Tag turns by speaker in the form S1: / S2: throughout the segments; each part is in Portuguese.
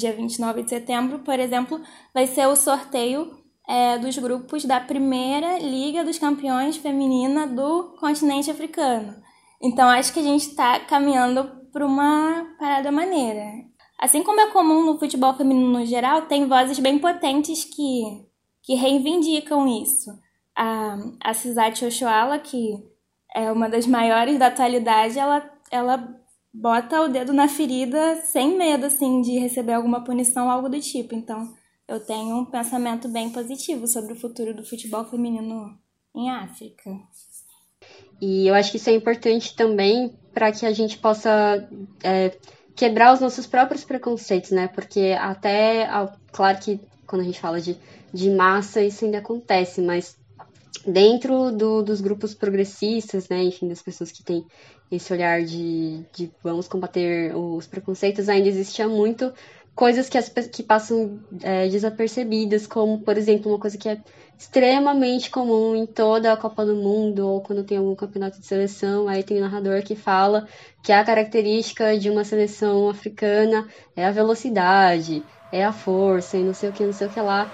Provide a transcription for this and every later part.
S1: dia 29 de setembro, por exemplo, vai ser o sorteio é, dos grupos da primeira Liga dos Campeões Feminina do continente africano. Então, acho que a gente está caminhando para uma parada maneira. Assim como é comum no futebol feminino no geral, tem vozes bem potentes que, que reivindicam isso. A, a Oshoala, que é uma das maiores da atualidade, ela, ela bota o dedo na ferida sem medo, assim, de receber alguma punição, algo do tipo. Então, eu tenho um pensamento bem positivo sobre o futuro do futebol feminino em África.
S2: E eu acho que isso é importante também para que a gente possa é, quebrar os nossos próprios preconceitos, né? Porque até, claro que quando a gente fala de, de massa, isso ainda acontece, mas dentro do, dos grupos progressistas, né? Enfim, das pessoas que têm esse olhar de, de vamos combater os preconceitos, ainda existia muito coisas que, as, que passam é, desapercebidas, como, por exemplo, uma coisa que é extremamente comum em toda a Copa do Mundo ou quando tem algum campeonato de seleção, aí tem um narrador que fala que a característica de uma seleção africana é a velocidade, é a força e não sei o que, não sei o que lá.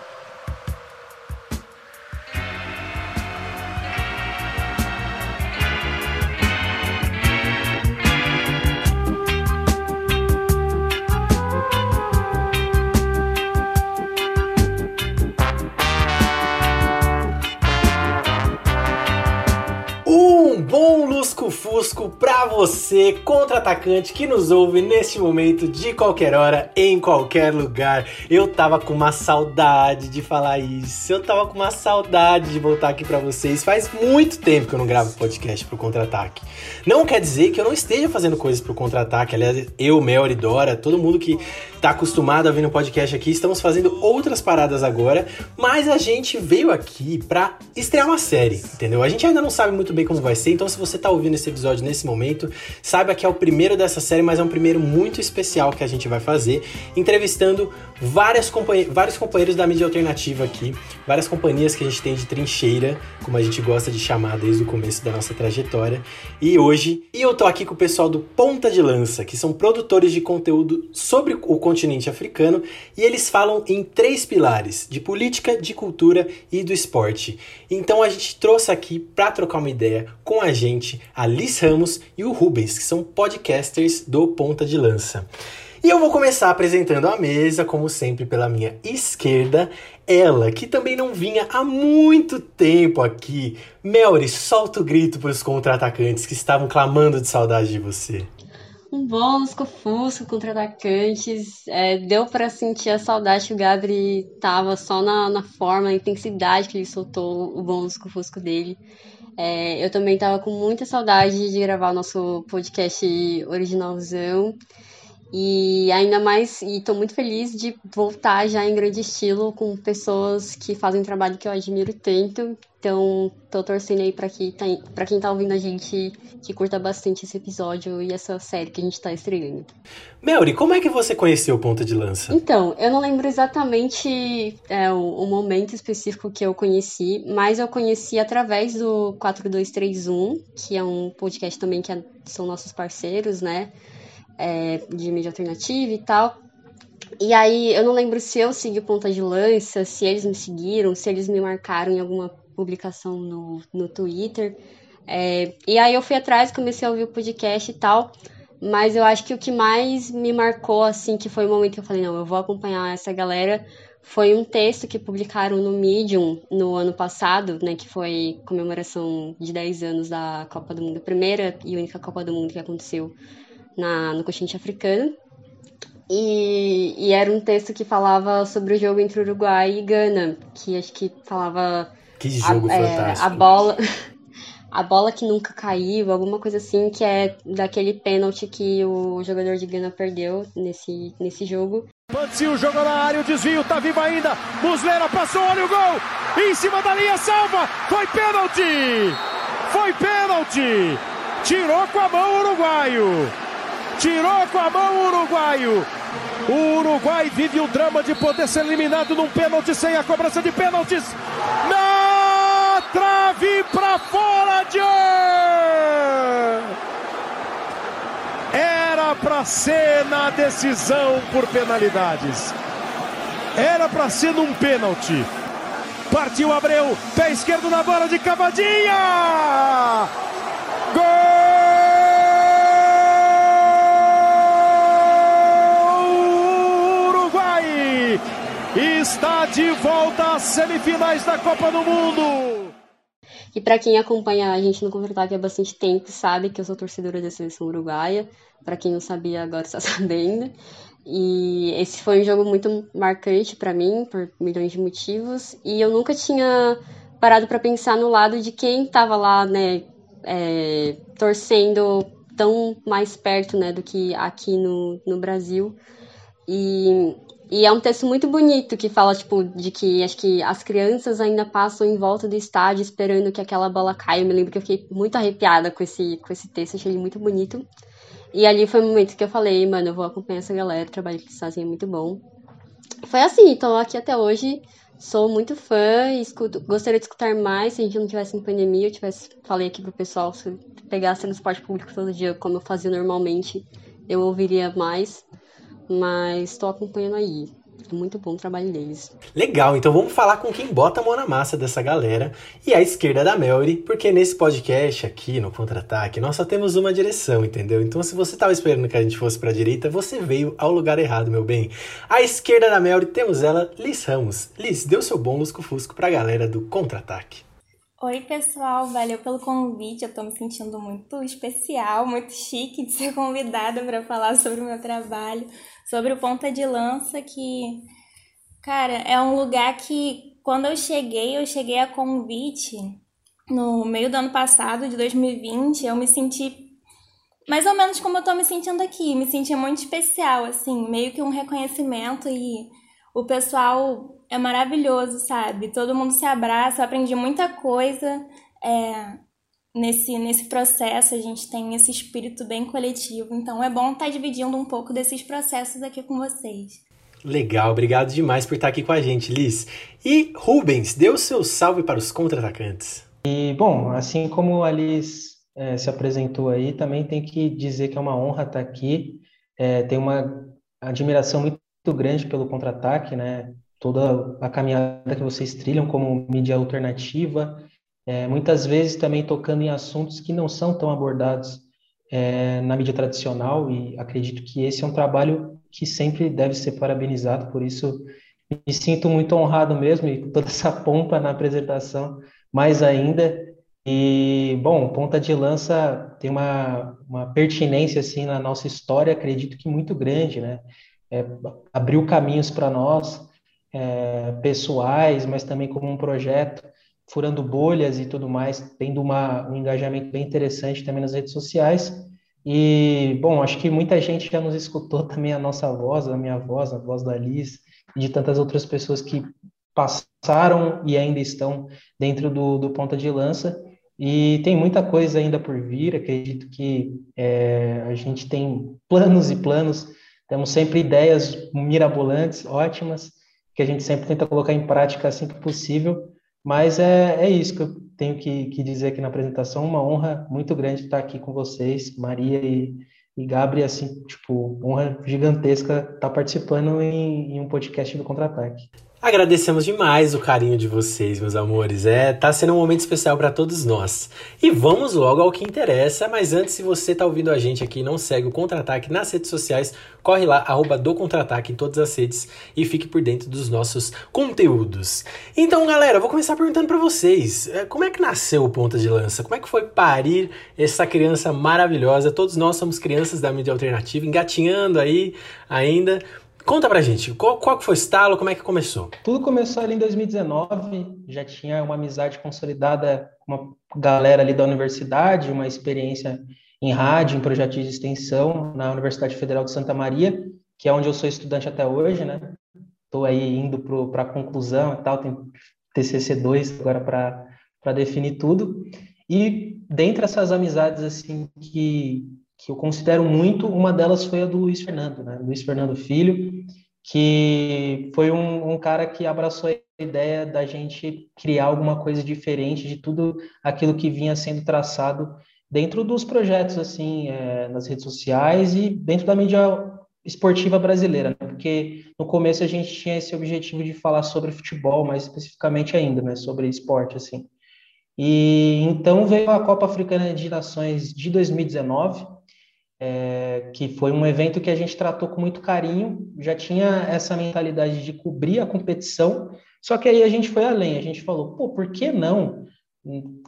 S3: Fusco para você, contra-atacante que nos ouve neste momento, de qualquer hora, em qualquer lugar. Eu tava com uma saudade de falar isso, eu tava com uma saudade de voltar aqui para vocês. Faz muito tempo que eu não gravo podcast pro contra-ataque. Não quer dizer que eu não esteja fazendo coisas pro contra-ataque, aliás, eu, Mel e Dora, todo mundo que tá acostumado a vir no podcast aqui, estamos fazendo outras paradas agora, mas a gente veio aqui pra estrear uma série, entendeu? A gente ainda não sabe muito bem como vai ser, então se você tá ouvindo esse episódio nesse momento, saiba que é o primeiro dessa série, mas é um primeiro muito especial que a gente vai fazer, entrevistando várias companhe vários companheiros da mídia alternativa aqui, várias companhias que a gente tem de trincheira, como a gente gosta de chamar desde o começo da nossa trajetória. E hoje, e eu tô aqui com o pessoal do Ponta de Lança, que são produtores de conteúdo sobre o continente africano, e eles falam em três pilares: de política, de cultura e do esporte. Então a gente trouxe aqui para trocar uma ideia com a gente a Liz Ramos e o Rubens, que são podcasters do Ponta de Lança. E eu vou começar apresentando a mesa, como sempre, pela minha esquerda. Ela, que também não vinha há muito tempo aqui. Melry, solta o grito para os contra-atacantes que estavam clamando de saudade de você.
S2: Um bom lusco-fusco contra-atacantes. É, deu para sentir a saudade que o Gabri tava só na, na forma, na intensidade que ele soltou o bom lusco-fusco dele. É, eu também tava com muita saudade de gravar o nosso podcast originalzão. E ainda mais, e tô muito feliz de voltar já em grande estilo com pessoas que fazem um trabalho que eu admiro tanto. Então, tô torcendo aí pra, que tá, pra quem tá ouvindo a gente que curta bastante esse episódio e essa série que a gente tá estreando.
S3: Melry, como é que você conheceu Ponta de Lança?
S2: Então, eu não lembro exatamente é, o, o momento específico que eu conheci, mas eu conheci através do 4231, que é um podcast também que é, são nossos parceiros, né? É, de mídia alternativa e tal. E aí eu não lembro se eu segui Ponta de Lança, se eles me seguiram, se eles me marcaram em alguma publicação no, no Twitter. É, e aí eu fui atrás, comecei a ouvir o podcast e tal. Mas eu acho que o que mais me marcou, assim, que foi o momento que eu falei, não, eu vou acompanhar essa galera, foi um texto que publicaram no Medium no ano passado, né, que foi comemoração de 10 anos da Copa do Mundo, a primeira e única Copa do Mundo que aconteceu na, no continente africano. E, e, era um texto que falava sobre o jogo entre Uruguai e Gana, que acho que falava.
S3: Que jogo
S2: a,
S3: fantástico!
S2: É, a bola. A bola que nunca caiu, alguma coisa assim, que é daquele pênalti que o jogador de Gana perdeu nesse, nesse jogo.
S4: Pancio jogou na área, o desvio, tá vivo ainda. Muslera passou, olha o gol! Em cima da linha, salva! Foi pênalti! Foi pênalti! Tirou com a mão o uruguaio! Tirou com a mão o uruguaio. O Uruguai vive o drama de poder ser eliminado num pênalti sem a cobrança de pênaltis. Na trave para fora de. Era para ser na decisão por penalidades. Era para ser num pênalti. Partiu Abreu, pé esquerdo na bola de cavadinha. Gol! Está de volta às semifinais da Copa do Mundo.
S2: E para quem acompanha a gente no Contra-Ataque há bastante tempo, sabe que eu sou torcedora da seleção uruguaia. Para quem não sabia, agora está sabendo. E esse foi um jogo muito marcante para mim, por milhões de motivos. E eu nunca tinha parado para pensar no lado de quem estava lá, né, é, torcendo tão mais perto, né, do que aqui no, no Brasil. E e é um texto muito bonito que fala, tipo, de que acho que as crianças ainda passam em volta do estádio esperando que aquela bola caia. Eu me lembro que eu fiquei muito arrepiada com esse, com esse texto, achei ele muito bonito. E ali foi o momento que eu falei, mano, eu vou acompanhar essa galera, o trabalho que eles fazem é muito bom. Foi assim, então aqui até hoje, sou muito fã, escuto, gostaria de escutar mais se a gente não tivesse em pandemia, eu tivesse, falei aqui pro pessoal, se pegasse no esporte público todo dia, como eu fazia normalmente, eu ouviria mais mas estou acompanhando aí. Muito bom o trabalho deles.
S3: Legal, então vamos falar com quem bota a mão na massa dessa galera e a esquerda da Melry, porque nesse podcast aqui no Contra-Ataque nós só temos uma direção, entendeu? Então se você estava esperando que a gente fosse para a direita, você veio ao lugar errado, meu bem. À esquerda da Melry temos ela, Liz Ramos. Liz, deu seu bom lusco-fusco para a galera do Contra-Ataque.
S1: Oi, pessoal, valeu pelo convite. Eu tô me sentindo muito especial, muito chique de ser convidada para falar sobre o meu trabalho sobre o Ponta de Lança, que, cara, é um lugar que quando eu cheguei, eu cheguei a convite no meio do ano passado, de 2020, eu me senti mais ou menos como eu tô me sentindo aqui, me senti muito especial, assim, meio que um reconhecimento e o pessoal é maravilhoso, sabe? Todo mundo se abraça, eu aprendi muita coisa. É, nesse, nesse processo, a gente tem esse espírito bem coletivo. Então é bom estar dividindo um pouco desses processos aqui com vocês.
S3: Legal, obrigado demais por estar aqui com a gente, Liz. E Rubens, dê o seu salve para os contra-atacantes.
S5: E, bom, assim como a Liz é, se apresentou aí, também tem que dizer que é uma honra estar aqui. É, tem uma admiração muito grande pelo contra-ataque, né? Toda a caminhada que vocês trilham como mídia alternativa, é, muitas vezes também tocando em assuntos que não são tão abordados é, na mídia tradicional, e acredito que esse é um trabalho que sempre deve ser parabenizado, por isso me sinto muito honrado mesmo, e com toda essa pompa na apresentação, mais ainda. E, bom, Ponta de Lança tem uma, uma pertinência, assim, na nossa história, acredito que muito grande, né? É, abriu caminhos para nós, é, pessoais, mas também como um projeto furando bolhas e tudo mais, tendo uma, um engajamento bem interessante também nas redes sociais. E, bom, acho que muita gente já nos escutou também a nossa voz, a minha voz, a voz da Liz, e de tantas outras pessoas que passaram e ainda estão dentro do, do ponta de lança. E tem muita coisa ainda por vir, acredito que é, a gente tem planos e planos, temos sempre ideias mirabolantes, ótimas, que a gente sempre tenta colocar em prática assim que possível, mas é, é isso que eu tenho que, que dizer aqui na apresentação. Uma honra muito grande estar aqui com vocês, Maria e, e Gabri, assim, tipo, honra gigantesca estar participando em, em um podcast do Contra-Ataque.
S3: Agradecemos demais o carinho de vocês, meus amores. É, tá sendo um momento especial para todos nós. E vamos logo ao que interessa, mas antes, se você tá ouvindo a gente aqui não segue o Contra-Ataque nas redes sociais, corre lá, arroba do Contra-Ataque em todas as redes e fique por dentro dos nossos conteúdos. Então, galera, vou começar perguntando para vocês, é, como é que nasceu o Ponta de Lança? Como é que foi parir essa criança maravilhosa? Todos nós somos crianças da mídia alternativa, engatinhando aí ainda, Conta pra gente, qual, qual foi o estalo, como é que começou?
S5: Tudo começou ali em 2019, já tinha uma amizade consolidada com uma galera ali da universidade, uma experiência em rádio, em projetos de extensão na Universidade Federal de Santa Maria, que é onde eu sou estudante até hoje, né? Estou aí indo para a conclusão e tal, tem TCC 2 agora para definir tudo. E dentre essas amizades assim que que eu considero muito, uma delas foi a do Luiz Fernando, né? Luiz Fernando Filho, que foi um, um, cara que abraçou a ideia da gente criar alguma coisa diferente de tudo aquilo que vinha sendo traçado dentro dos projetos, assim, é, nas redes sociais e dentro da mídia esportiva brasileira, né? porque no começo a gente tinha esse objetivo de falar sobre futebol, mais especificamente ainda, né, sobre esporte, assim. E então veio a Copa Africana de Nações de 2019, é, que foi um evento que a gente tratou com muito carinho, já tinha essa mentalidade de cobrir a competição, só que aí a gente foi além, a gente falou, pô, por que não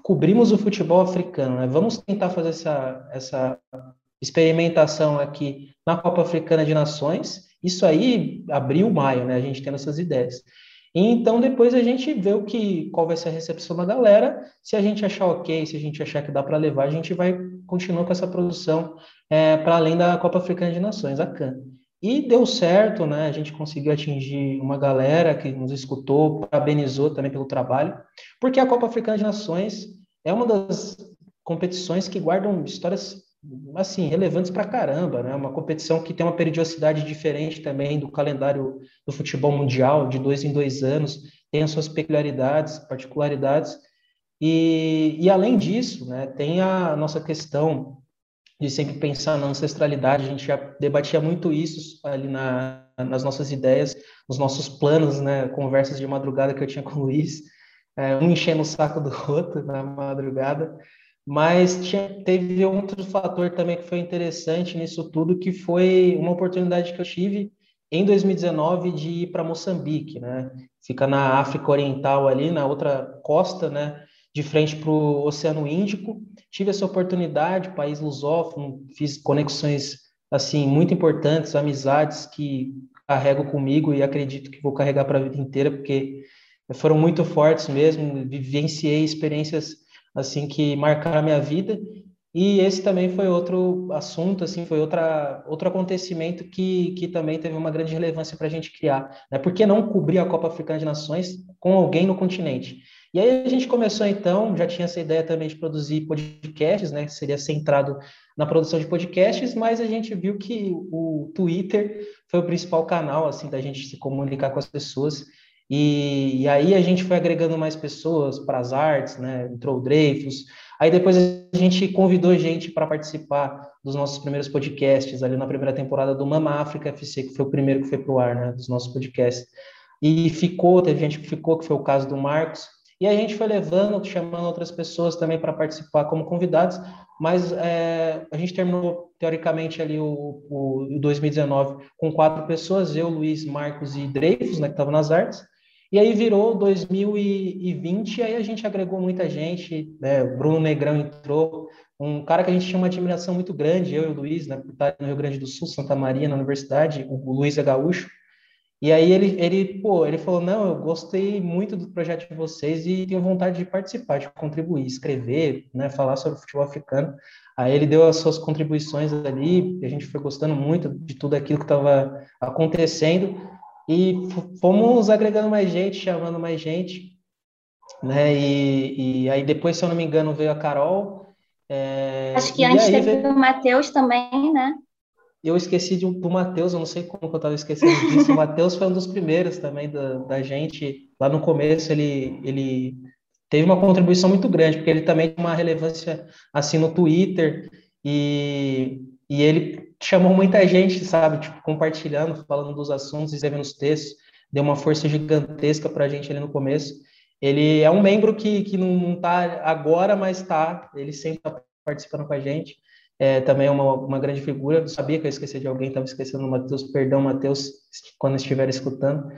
S5: cobrimos o futebol africano, né? Vamos tentar fazer essa, essa experimentação aqui na Copa Africana de Nações. Isso aí abriu maio, né? A gente tendo essas ideias. E então depois a gente vê o que qual vai ser a recepção da galera. Se a gente achar ok, se a gente achar que dá para levar, a gente vai continuar com essa produção é, para além da Copa Africana de Nações, a CAN. E deu certo, né? A gente conseguiu atingir uma galera que nos escutou, parabenizou também pelo trabalho, porque a Copa Africana de Nações é uma das competições que guardam histórias assim relevantes para caramba, né? Uma competição que tem uma periodicidade diferente também do calendário do futebol mundial, de dois em dois anos, tem as suas peculiaridades, particularidades. E, e além disso, né, tem a nossa questão de sempre pensar na ancestralidade. A gente já debatia muito isso ali na, nas nossas ideias, nos nossos planos, né? Conversas de madrugada que eu tinha com o Luiz, é, um enchendo o saco do outro na madrugada. Mas tinha, teve outro fator também que foi interessante nisso tudo, que foi uma oportunidade que eu tive em 2019 de ir para Moçambique, né? Fica na África Oriental ali, na outra costa, né? De frente para o Oceano Índico tive essa oportunidade, país lusófono, fiz conexões assim muito importantes, amizades que carrego comigo e acredito que vou carregar para a vida inteira, porque foram muito fortes mesmo, vivenciei experiências assim que marcaram a minha vida. E esse também foi outro assunto, assim, foi outra, outro acontecimento que, que também teve uma grande relevância para a gente criar. Né? Por que não cobrir a Copa Africana de Nações com alguém no continente? E aí a gente começou então, já tinha essa ideia também de produzir podcasts, né? Seria centrado na produção de podcasts, mas a gente viu que o Twitter foi o principal canal assim da gente se comunicar com as pessoas. E, e aí a gente foi agregando mais pessoas para as artes, né? Entrou o Dreyfus. Aí depois a gente convidou gente para participar dos nossos primeiros podcasts ali na primeira temporada do Mama África FC, que foi o primeiro que foi para o ar, né? Dos nossos podcasts. E ficou, teve gente que ficou, que foi o caso do Marcos. E a gente foi levando, chamando outras pessoas também para participar como convidados, mas é, a gente terminou, teoricamente, ali o, o, 2019 com quatro pessoas, eu, Luiz, Marcos e Dreyfus, né, que estavam nas artes, e aí virou 2020, e aí a gente agregou muita gente, né, o Bruno Negrão entrou, um cara que a gente tinha uma admiração muito grande, eu e o Luiz, né, por no Rio Grande do Sul, Santa Maria, na universidade, o Luiz é gaúcho, e aí ele, ele, pô, ele falou, não, eu gostei muito do projeto de vocês e tenho vontade de participar, de contribuir, escrever, né, falar sobre futebol africano. Aí ele deu as suas contribuições ali, a gente foi gostando muito de tudo aquilo que estava acontecendo e fomos agregando mais gente, chamando mais gente, né? E, e aí depois, se eu não me engano, veio a Carol.
S1: É, Acho que antes teve veio... o Matheus também, né?
S5: eu esqueci de, do Matheus, eu não sei como que eu estava esquecendo disso. O Matheus foi um dos primeiros também da, da gente. Lá no começo, ele, ele teve uma contribuição muito grande, porque ele também tem uma relevância assim no Twitter e, e ele chamou muita gente, sabe? Tipo, compartilhando, falando dos assuntos, escrevendo os textos. Deu uma força gigantesca para a gente ali no começo. Ele é um membro que, que não está agora, mas está. Ele sempre está participando com a gente é, também é uma, uma grande figura. Eu sabia que eu esqueci de alguém, estava esquecendo o Matheus. Perdão, Matheus, quando estiver escutando.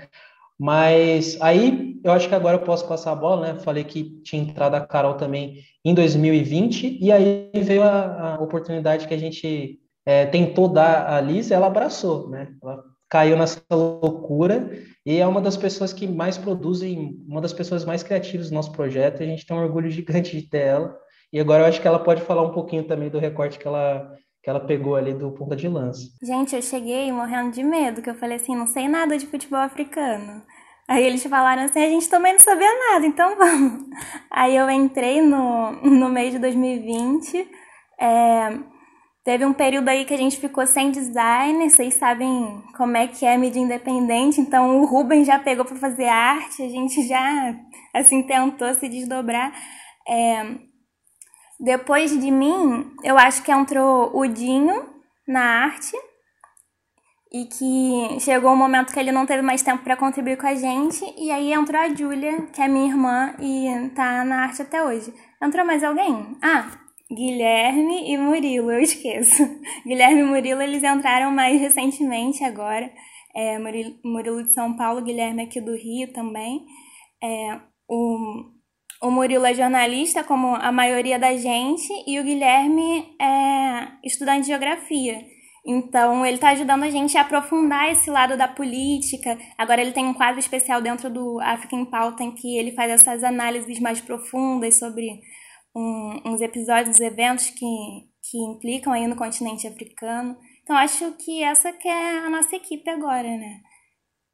S5: Mas aí eu acho que agora eu posso passar a bola, né? Falei que tinha entrado a Carol também em 2020, e aí veio a, a oportunidade que a gente é, tentou dar a Liz, ela abraçou, né? Ela caiu nessa loucura e é uma das pessoas que mais produzem, uma das pessoas mais criativas do nosso projeto, e a gente tem um orgulho gigante de ter ela. E agora eu acho que ela pode falar um pouquinho também do recorte que ela, que ela pegou ali do ponta de lança.
S1: Gente, eu cheguei morrendo de medo, que eu falei assim, não sei nada de futebol africano. Aí eles falaram assim, a gente também não sabia nada, então vamos. Aí eu entrei no, no mês de 2020, é, teve um período aí que a gente ficou sem design, vocês sabem como é que é mídia independente, então o Ruben já pegou para fazer arte, a gente já, assim, tentou se desdobrar. É, Depois de mim, eu acho que entrou o Dinho na arte e que chegou um momento que ele não teve mais tempo para contribuir com a gente e aí entrou a Júlia, que é minha irmã e tá na arte até hoje. Entrou mais alguém? Ah, Guilherme e Murilo, eu esqueço. Guilherme e Murilo, eles entraram mais recentemente agora. É, Murilo, Murilo de São Paulo, Guilherme aqui do Rio também. É, o, o Murilo é jornalista, como a maioria da gente, e o Guilherme é estudante de geografia. Então, ele está ajudando a gente a aprofundar esse lado da política. Agora, ele tem um quadro especial dentro do África em Pauta, em que ele faz essas análises mais profundas sobre um, uns episódios, eventos que, que implicam aí no continente africano. Então, acho que essa que é a nossa equipe agora, né?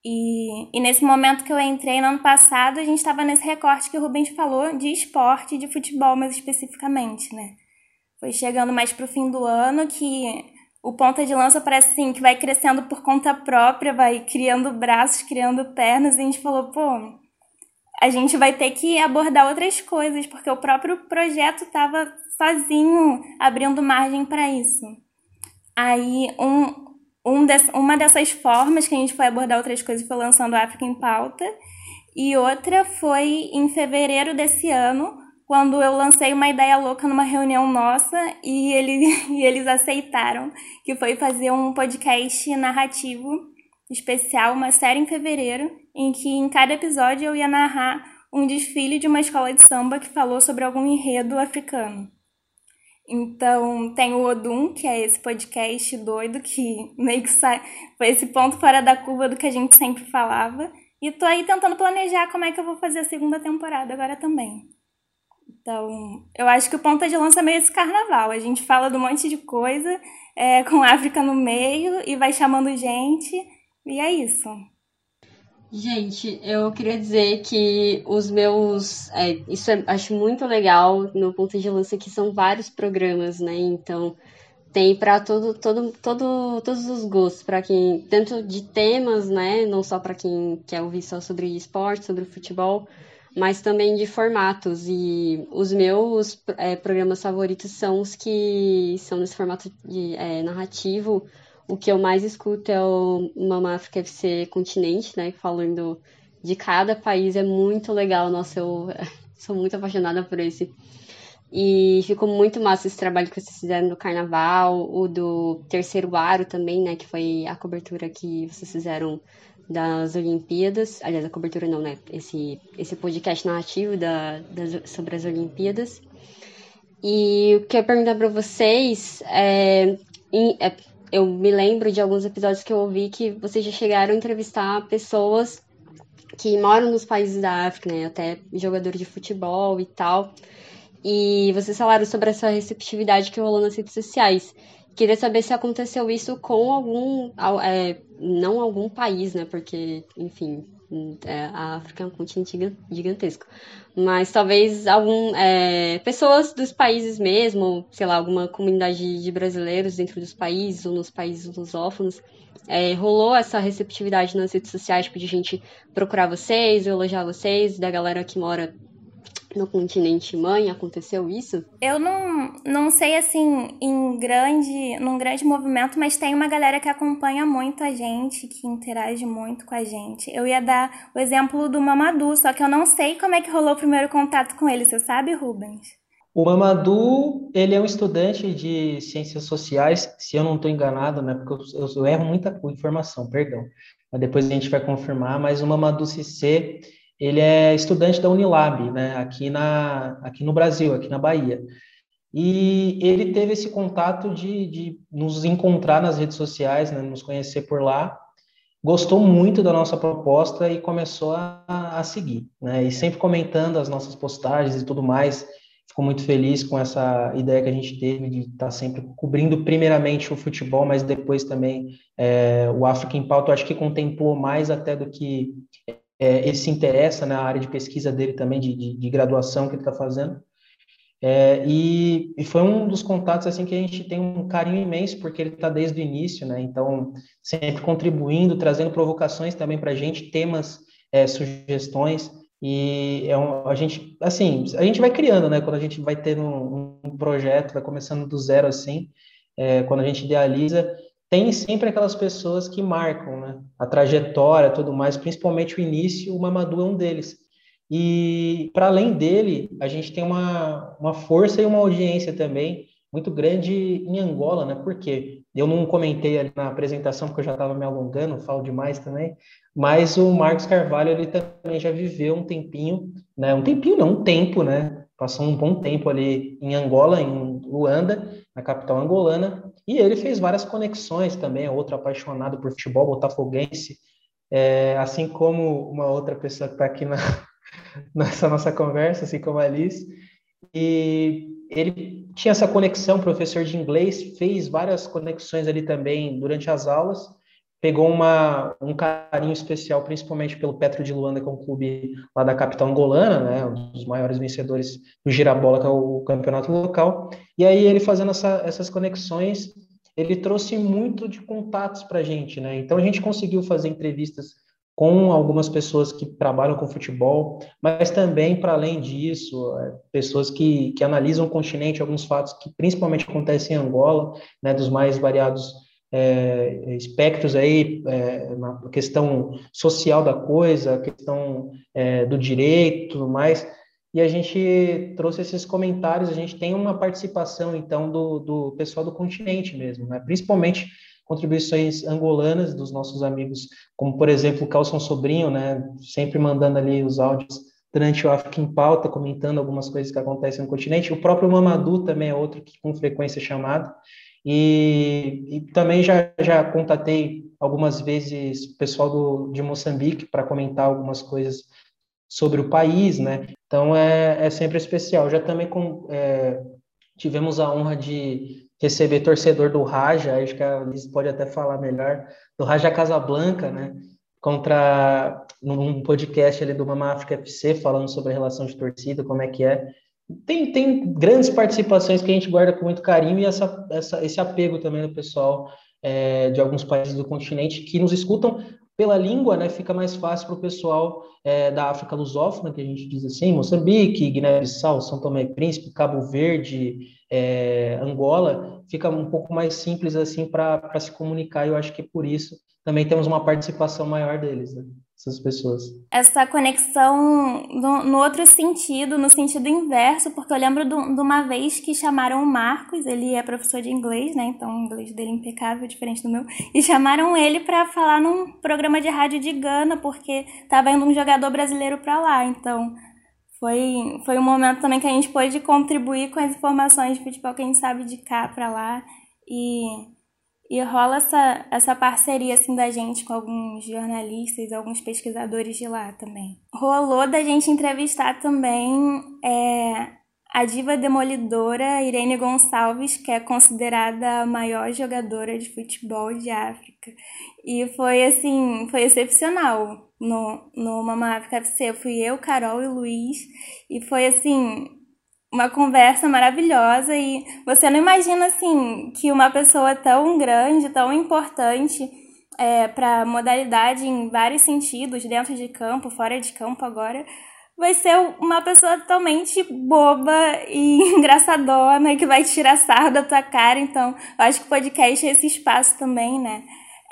S1: E, e nesse momento que eu entrei no ano passado, a gente estava nesse recorte que o Rubens falou de esporte, de futebol mais especificamente, né? Foi chegando mais pro fim do ano que o ponta de lança parece assim que vai crescendo por conta própria, vai criando braços, criando pernas, e a gente falou, pô, a gente vai ter que abordar outras coisas, porque o próprio projeto estava sozinho abrindo margem para isso. Aí, um, um des, uma dessas formas que a gente foi abordar outras coisas foi lançando África em Pauta, e outra foi em fevereiro desse ano, quando eu lancei uma ideia louca numa reunião nossa e, ele, e eles aceitaram, que foi fazer um podcast narrativo especial, uma série em fevereiro, em que em cada episódio eu ia narrar um desfile de uma escola de samba que falou sobre algum enredo africano. Então, tem o Odum, que é esse podcast doido que meio que sai, foi esse ponto fora da curva do que a gente sempre falava. E tô aí tentando planejar como é que eu vou fazer a segunda temporada agora também. Então, eu acho que o ponta de lança é meio esse carnaval. A gente fala de um monte de coisa, é, com a África no meio, e vai chamando gente, e é isso.
S2: Gente, eu queria dizer que os meus. É, isso é, acho muito legal no ponto de lança que são vários programas, né? Então tem para todo, todo, todo, todos os gostos, para quem tanto de temas, né? Não só para quem quer ouvir só sobre esporte, sobre futebol, mas também de formatos. E os meus é, programas favoritos são os que são nesse formato de é, narrativo. O que eu mais escuto é o Mama África FC Continente, né? Falando de cada país, é muito legal. Nossa, eu sou muito apaixonada por esse. E ficou muito massa esse trabalho que vocês fizeram do carnaval, o do terceiro aro também, né? Que foi a cobertura que vocês fizeram das Olimpíadas, aliás, a cobertura não, né? Esse, esse podcast narrativo da, das, sobre as Olimpíadas. E o que eu ia perguntar para vocês é, é, eu me lembro de alguns episódios que eu ouvi que vocês já chegaram a entrevistar pessoas que moram nos países da África, né? Até jogadores de futebol e tal. E vocês falaram sobre essa receptividade que rolou nas redes sociais. Queria saber se aconteceu isso com algum. É, não algum país, né? Porque, enfim, a África é um continente gigantesco. Mas talvez algum. É, pessoas dos países mesmo, sei lá, alguma comunidade de brasileiros dentro dos países ou nos países lusófonos. É, rolou essa receptividade nas redes sociais, tipo, de gente procurar vocês, elogiar vocês, da galera que mora no continente mãe? Aconteceu isso?
S1: Eu não, não sei assim em grande, num grande movimento, mas tem uma galera que acompanha muito a gente, que interage muito com a gente. Eu ia dar o exemplo do Mamadou, só que eu não sei como é que rolou o primeiro contato com ele. Você sabe, Rubens?
S5: O Mamadou, ele é um estudante de ciências sociais, se eu não estou enganado, né? Porque eu, eu, erro muita informação, perdão. Mas depois a gente vai confirmar. Mas o Mamadou Cissé, ele é estudante da Unilab, né, aqui, na, aqui no Brasil, aqui na Bahia. E ele teve esse contato de, de nos encontrar nas redes sociais, né, nos conhecer por lá, gostou muito da nossa proposta e começou a, a seguir, né, e sempre comentando as nossas postagens e tudo mais, ficou muito feliz com essa ideia que a gente teve de estar sempre cobrindo primeiramente o futebol, mas depois também é, o África em Pauta, eu acho que contemplou mais até do que é, ele se interessa na área de pesquisa dele também, de, de, de graduação que ele está fazendo. É, e, e, foi um dos contatos assim que a gente tem um carinho imenso, porque ele está desde o início, né? Então, sempre contribuindo, trazendo provocações também para a gente, temas, é, sugestões. E é um, a gente, assim, a gente vai criando, né? Quando a gente vai um, um um projeto, vai começando do zero assim, é, quando a gente idealiza, tem sempre aquelas pessoas que marcam, né? A trajetória, tudo mais, principalmente o início, o Mamadou é um deles. E para além dele, a gente tem uma, uma força e uma audiência também muito grande em Angola, né? Porque eu não comentei ali na apresentação porque eu já estava me alongando, falo demais também, mas o Marcos Carvalho ele também já viveu um tempinho, né? Um tempinho não, um tempo, né? Passou um bom tempo ali em Angola, em Luanda, na capital angolana, e ele fez várias conexões também, é outro apaixonado por futebol botafoguense, é, assim como uma outra pessoa que está aqui na, nessa nossa conversa, assim como a Alice, e ele tinha essa conexão, professor de inglês, fez várias conexões ali também durante as aulas, pegou uma, um carinho especial, principalmente pelo Petro de Luanda, que é um clube lá da capital angolana, né, um dos maiores vencedores do Girabola, que é o campeonato local. E aí ele fazendo essa, essas conexões, ele trouxe muito de contatos para a gente, né? Então a gente conseguiu fazer entrevistas com algumas pessoas que trabalham com futebol, mas também, para além disso, é, pessoas que, que analisam o continente, alguns fatos que principalmente acontecem em Angola, né, dos mais variados é, espectros aí, é, questão social da coisa, a questão é, do direito, tudo mais, e a gente trouxe esses comentários, a gente tem uma participação, então, do, do pessoal do continente mesmo, né, principalmente contribuições angolanas dos nossos amigos, como por exemplo o Calson Sobrinho, né, sempre mandando ali os áudios durante o África em Pauta, comentando algumas coisas que acontecem no continente. O próprio Mamadou também é outro que com frequência é chamado. E, e também já, já contatei algumas vezes o pessoal do, de Moçambique para comentar algumas coisas sobre o país, né? Então é, é sempre especial. Já também com, é, tivemos a honra de receber torcedor do Raja, acho que a Liz pode até falar melhor, do Raja Casablanca, né? Contra num podcast ali do Mama África FC, falando sobre a relação de torcida, como é que é. Tem, tem grandes participações que a gente guarda com muito carinho e essa, essa, esse apego também do pessoal é, de alguns países do continente que nos escutam pela língua, né, fica mais fácil para o pessoal é, da África lusófona, que a gente diz assim, Moçambique, Guiné-Bissau, São Tomé e Príncipe, Cabo Verde, é, Angola, fica um pouco mais simples assim para se comunicar. E eu acho que por isso também temos uma participação maior deles. Né? Essas pessoas.
S1: Essa conexão no, no, outro sentido, no sentido inverso, porque eu lembro de, de, uma vez que chamaram o Marcos, ele é professor de inglês, né? Então o inglês dele é impecável, diferente do meu, e chamaram ele para falar num programa de rádio de Gana, porque estava indo um jogador brasileiro para lá. Então foi, foi um momento também que a gente pôde contribuir com as informações de futebol que a gente sabe de cá para lá. E e rola essa, essa parceria assim da gente com alguns jornalistas, alguns pesquisadores de lá também. Rolou da gente entrevistar também é, a diva demolidora Irene Gonçalves, que é considerada a maior jogadora de futebol de África. E foi assim, foi excepcional no, no Mama África FC. Fui eu, Carol e Luiz. E foi assim, uma conversa maravilhosa e você não imagina assim que uma pessoa tão grande, tão importante é, para modalidade em vários sentidos, dentro de campo, fora de campo agora, vai ser uma pessoa totalmente boba e engraçadona que vai tirar sarro da tua cara. Então, eu acho que o podcast é esse espaço também, né?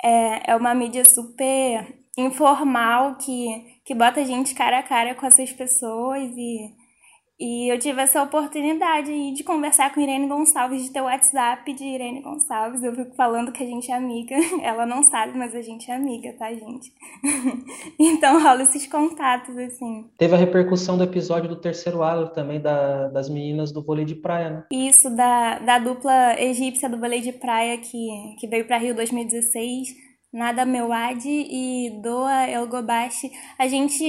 S1: É, é uma mídia super informal que, que bota a gente cara a cara com essas pessoas e e eu tive essa oportunidade de conversar com Irene Gonçalves, de ter o WhatsApp de Irene Gonçalves. Eu fico falando que a gente é amiga. Ela não sabe, mas a gente é amiga, tá, gente? então rola esses contatos, assim.
S5: Teve a repercussão do episódio do terceiro halo também, da, das meninas do vôlei de praia, né?
S1: Isso, da, da dupla egípcia do vôlei de praia que, que veio para Rio 2016. Nada Meuad e Doa Elgobashi. A gente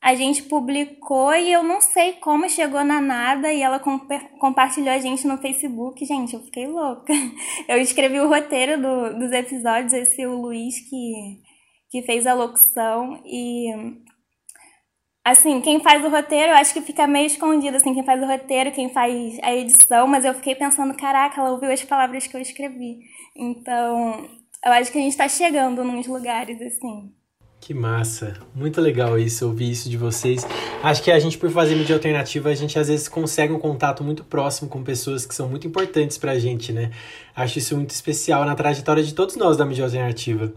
S1: a gente publicou e eu não sei como chegou na nada e ela comp compartilhou a gente no Facebook. Gente, eu fiquei louca. Eu escrevi o roteiro do, dos episódios, esse o Luiz que, que fez a locução e assim, quem faz o roteiro, eu acho que fica meio escondido, assim, quem faz o roteiro, quem faz a edição, mas eu fiquei pensando, caraca, ela ouviu as palavras que eu escrevi. Então, eu acho que a gente está chegando nos lugares, assim.
S3: Que massa, muito legal isso, ouvir isso de vocês. Acho que a gente, por fazer mídia alternativa, a gente às vezes consegue um contato muito próximo com pessoas que são muito importantes pra gente, né? Acho isso muito especial na trajetória de todos nós da mídia alternativa.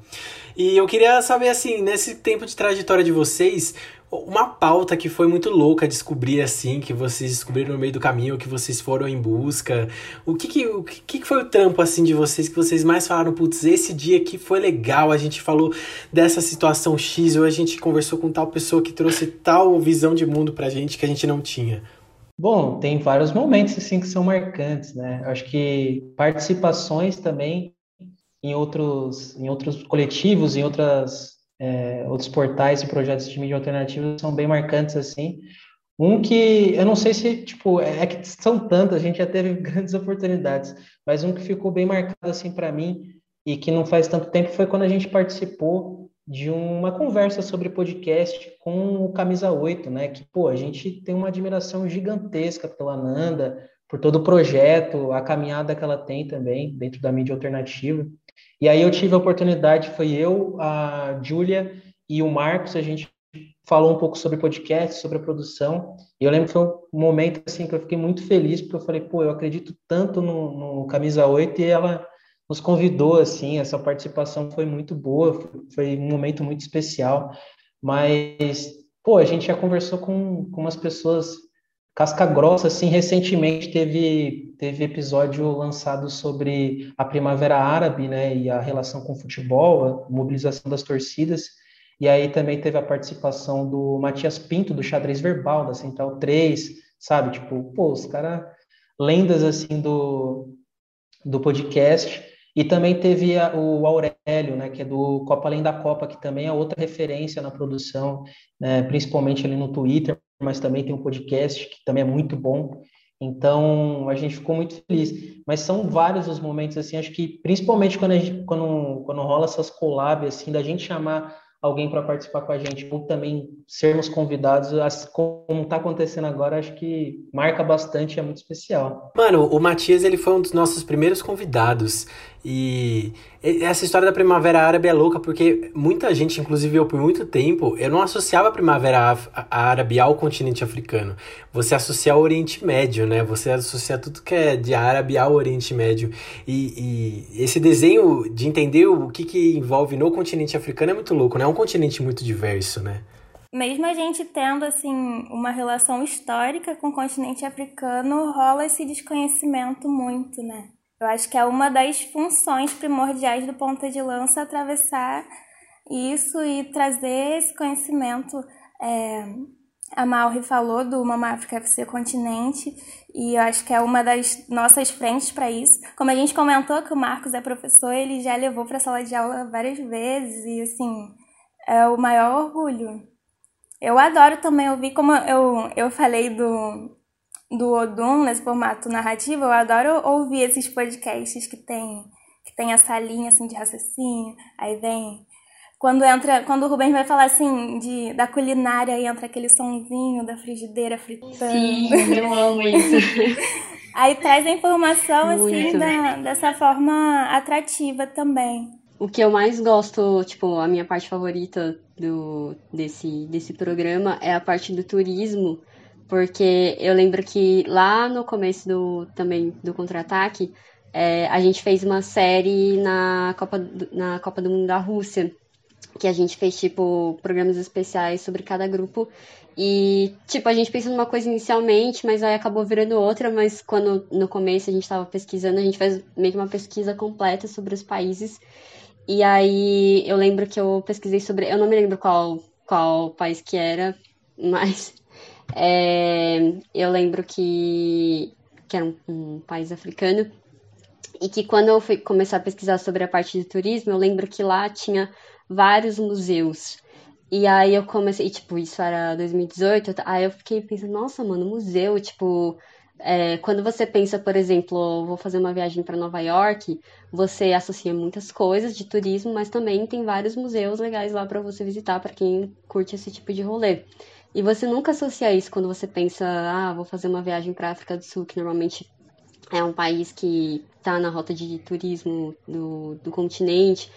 S3: E eu queria saber, assim, nesse tempo de trajetória de vocês, uma pauta que foi muito louca descobrir assim, que vocês descobriram no meio do caminho, que vocês foram em busca. O que que, o que, que foi o trampo assim de vocês que vocês mais falaram, putz, esse dia aqui foi legal, a gente falou dessa situação X, ou a gente conversou com tal pessoa que trouxe tal visão de mundo pra gente que a gente não tinha.
S5: Bom, tem vários momentos assim que são marcantes, né? Acho que participações também em outros, em outros coletivos, em outras é, outros portais e projetos de mídia alternativa são bem marcantes assim. Um que eu não sei se, tipo, é, é que são tantas, a gente já teve grandes oportunidades, mas um que ficou bem marcado assim para mim e que não faz tanto tempo foi quando a gente participou de uma conversa sobre podcast com o Camisa 8, né? Que, pô, a gente tem uma admiração gigantesca pela Nanda, por todo o projeto, a caminhada que ela tem também dentro da mídia alternativa. E aí eu tive a oportunidade, foi eu, a Júlia e o Marcos, a gente falou um pouco sobre podcast, sobre a produção. E eu lembro que foi um momento assim que eu fiquei muito feliz, porque eu falei, pô, eu acredito tanto no, no Camisa 8 e ela nos convidou assim, essa participação foi muito boa, foi um momento muito especial. Mas, pô, a gente já conversou com, com umas pessoas Casca grossa, assim, recentemente teve, teve episódio lançado sobre a Primavera Árabe, né, e a relação com o futebol, a mobilização das torcidas, e aí também teve a participação do Matias Pinto, do Xadrez Verbal, da Central 3, sabe, tipo, pô, os caras, lendas, assim, do, do podcast, e também teve a, o Aurélio, né, que é do Copa Além da Copa, que também é outra referência na produção, né, principalmente ali no Twitter, mas também tem um podcast que também é muito bom. Então, a gente ficou muito feliz. Mas são vários os momentos, assim, acho que principalmente quando, gente, quando, quando rola essas collabs, assim, da gente chamar alguém para participar com a gente, ou também sermos convidados, como está acontecendo agora, acho que marca bastante, é muito especial.
S3: Mano, o Matias, ele foi um dos nossos primeiros convidados. E essa história da Primavera Árabe é louca porque muita gente, inclusive eu por muito tempo, eu não associava a Primavera Árabe ao continente africano. Você associa ao Oriente Médio, né? Você associa tudo que é de árabe ao Oriente Médio. E, e esse desenho de entender o que, que envolve no continente africano é muito louco, né? É um continente muito diverso, né?
S1: Mesmo a gente tendo assim uma relação histórica com o continente africano, rola esse desconhecimento muito, né? Eu acho que é uma das funções primordiais do ponta de lança atravessar isso e trazer esse conhecimento. É, a Mauri falou do Mama África FC Continente e eu acho que é uma das nossas frentes para isso. Como a gente comentou que o Marcos é professor, ele já levou para a sala de aula várias vezes e assim é o maior orgulho. Eu adoro também ouvir, como eu, eu falei do, do Odum nesse formato narrativo, eu adoro ouvir esses podcasts que tem que tem essa linha assim de raciocínio, aí vem quando entra, quando o Rubens vai falar assim de da culinária e entra aquele sonzinho da frigideira fritando.
S2: Sim, eu amo isso.
S1: aí traz a informação assim da, dessa forma atrativa também.
S2: O que eu mais gosto, tipo, a minha parte favorita do desse desse programa é a parte do turismo porque eu lembro que lá no começo do também do contra-ataque, é, a gente fez uma série na Copa, na Copa do Mundo da Rússia, que a gente fez, tipo, programas especiais sobre cada grupo. E, tipo, a gente pensou numa coisa inicialmente, mas aí acabou virando outra. Mas quando no começo a gente estava pesquisando, a gente fez meio que uma pesquisa completa sobre os países. E aí eu lembro que eu pesquisei sobre. Eu não me lembro qual, qual país que era, mas é, eu lembro que, que era um, um, país africano e que quando eu fui começar a pesquisar sobre a parte de turismo, eu lembro que lá tinha vários museus. E aí eu comecei, tipo, isso era 2018, aí eu fiquei pensando, nossa, mano, museu, tipo, é, quando você pensa, por exemplo, vou fazer uma viagem para Nova York, você associa muitas coisas de turismo, mas também tem vários museus legais lá para você visitar para quem curte esse tipo de rolê. E você nunca associa isso quando você pensa, ah, vou fazer uma viagem para a África do Sul, que normalmente é um país que está na rota de turismo do, do continente.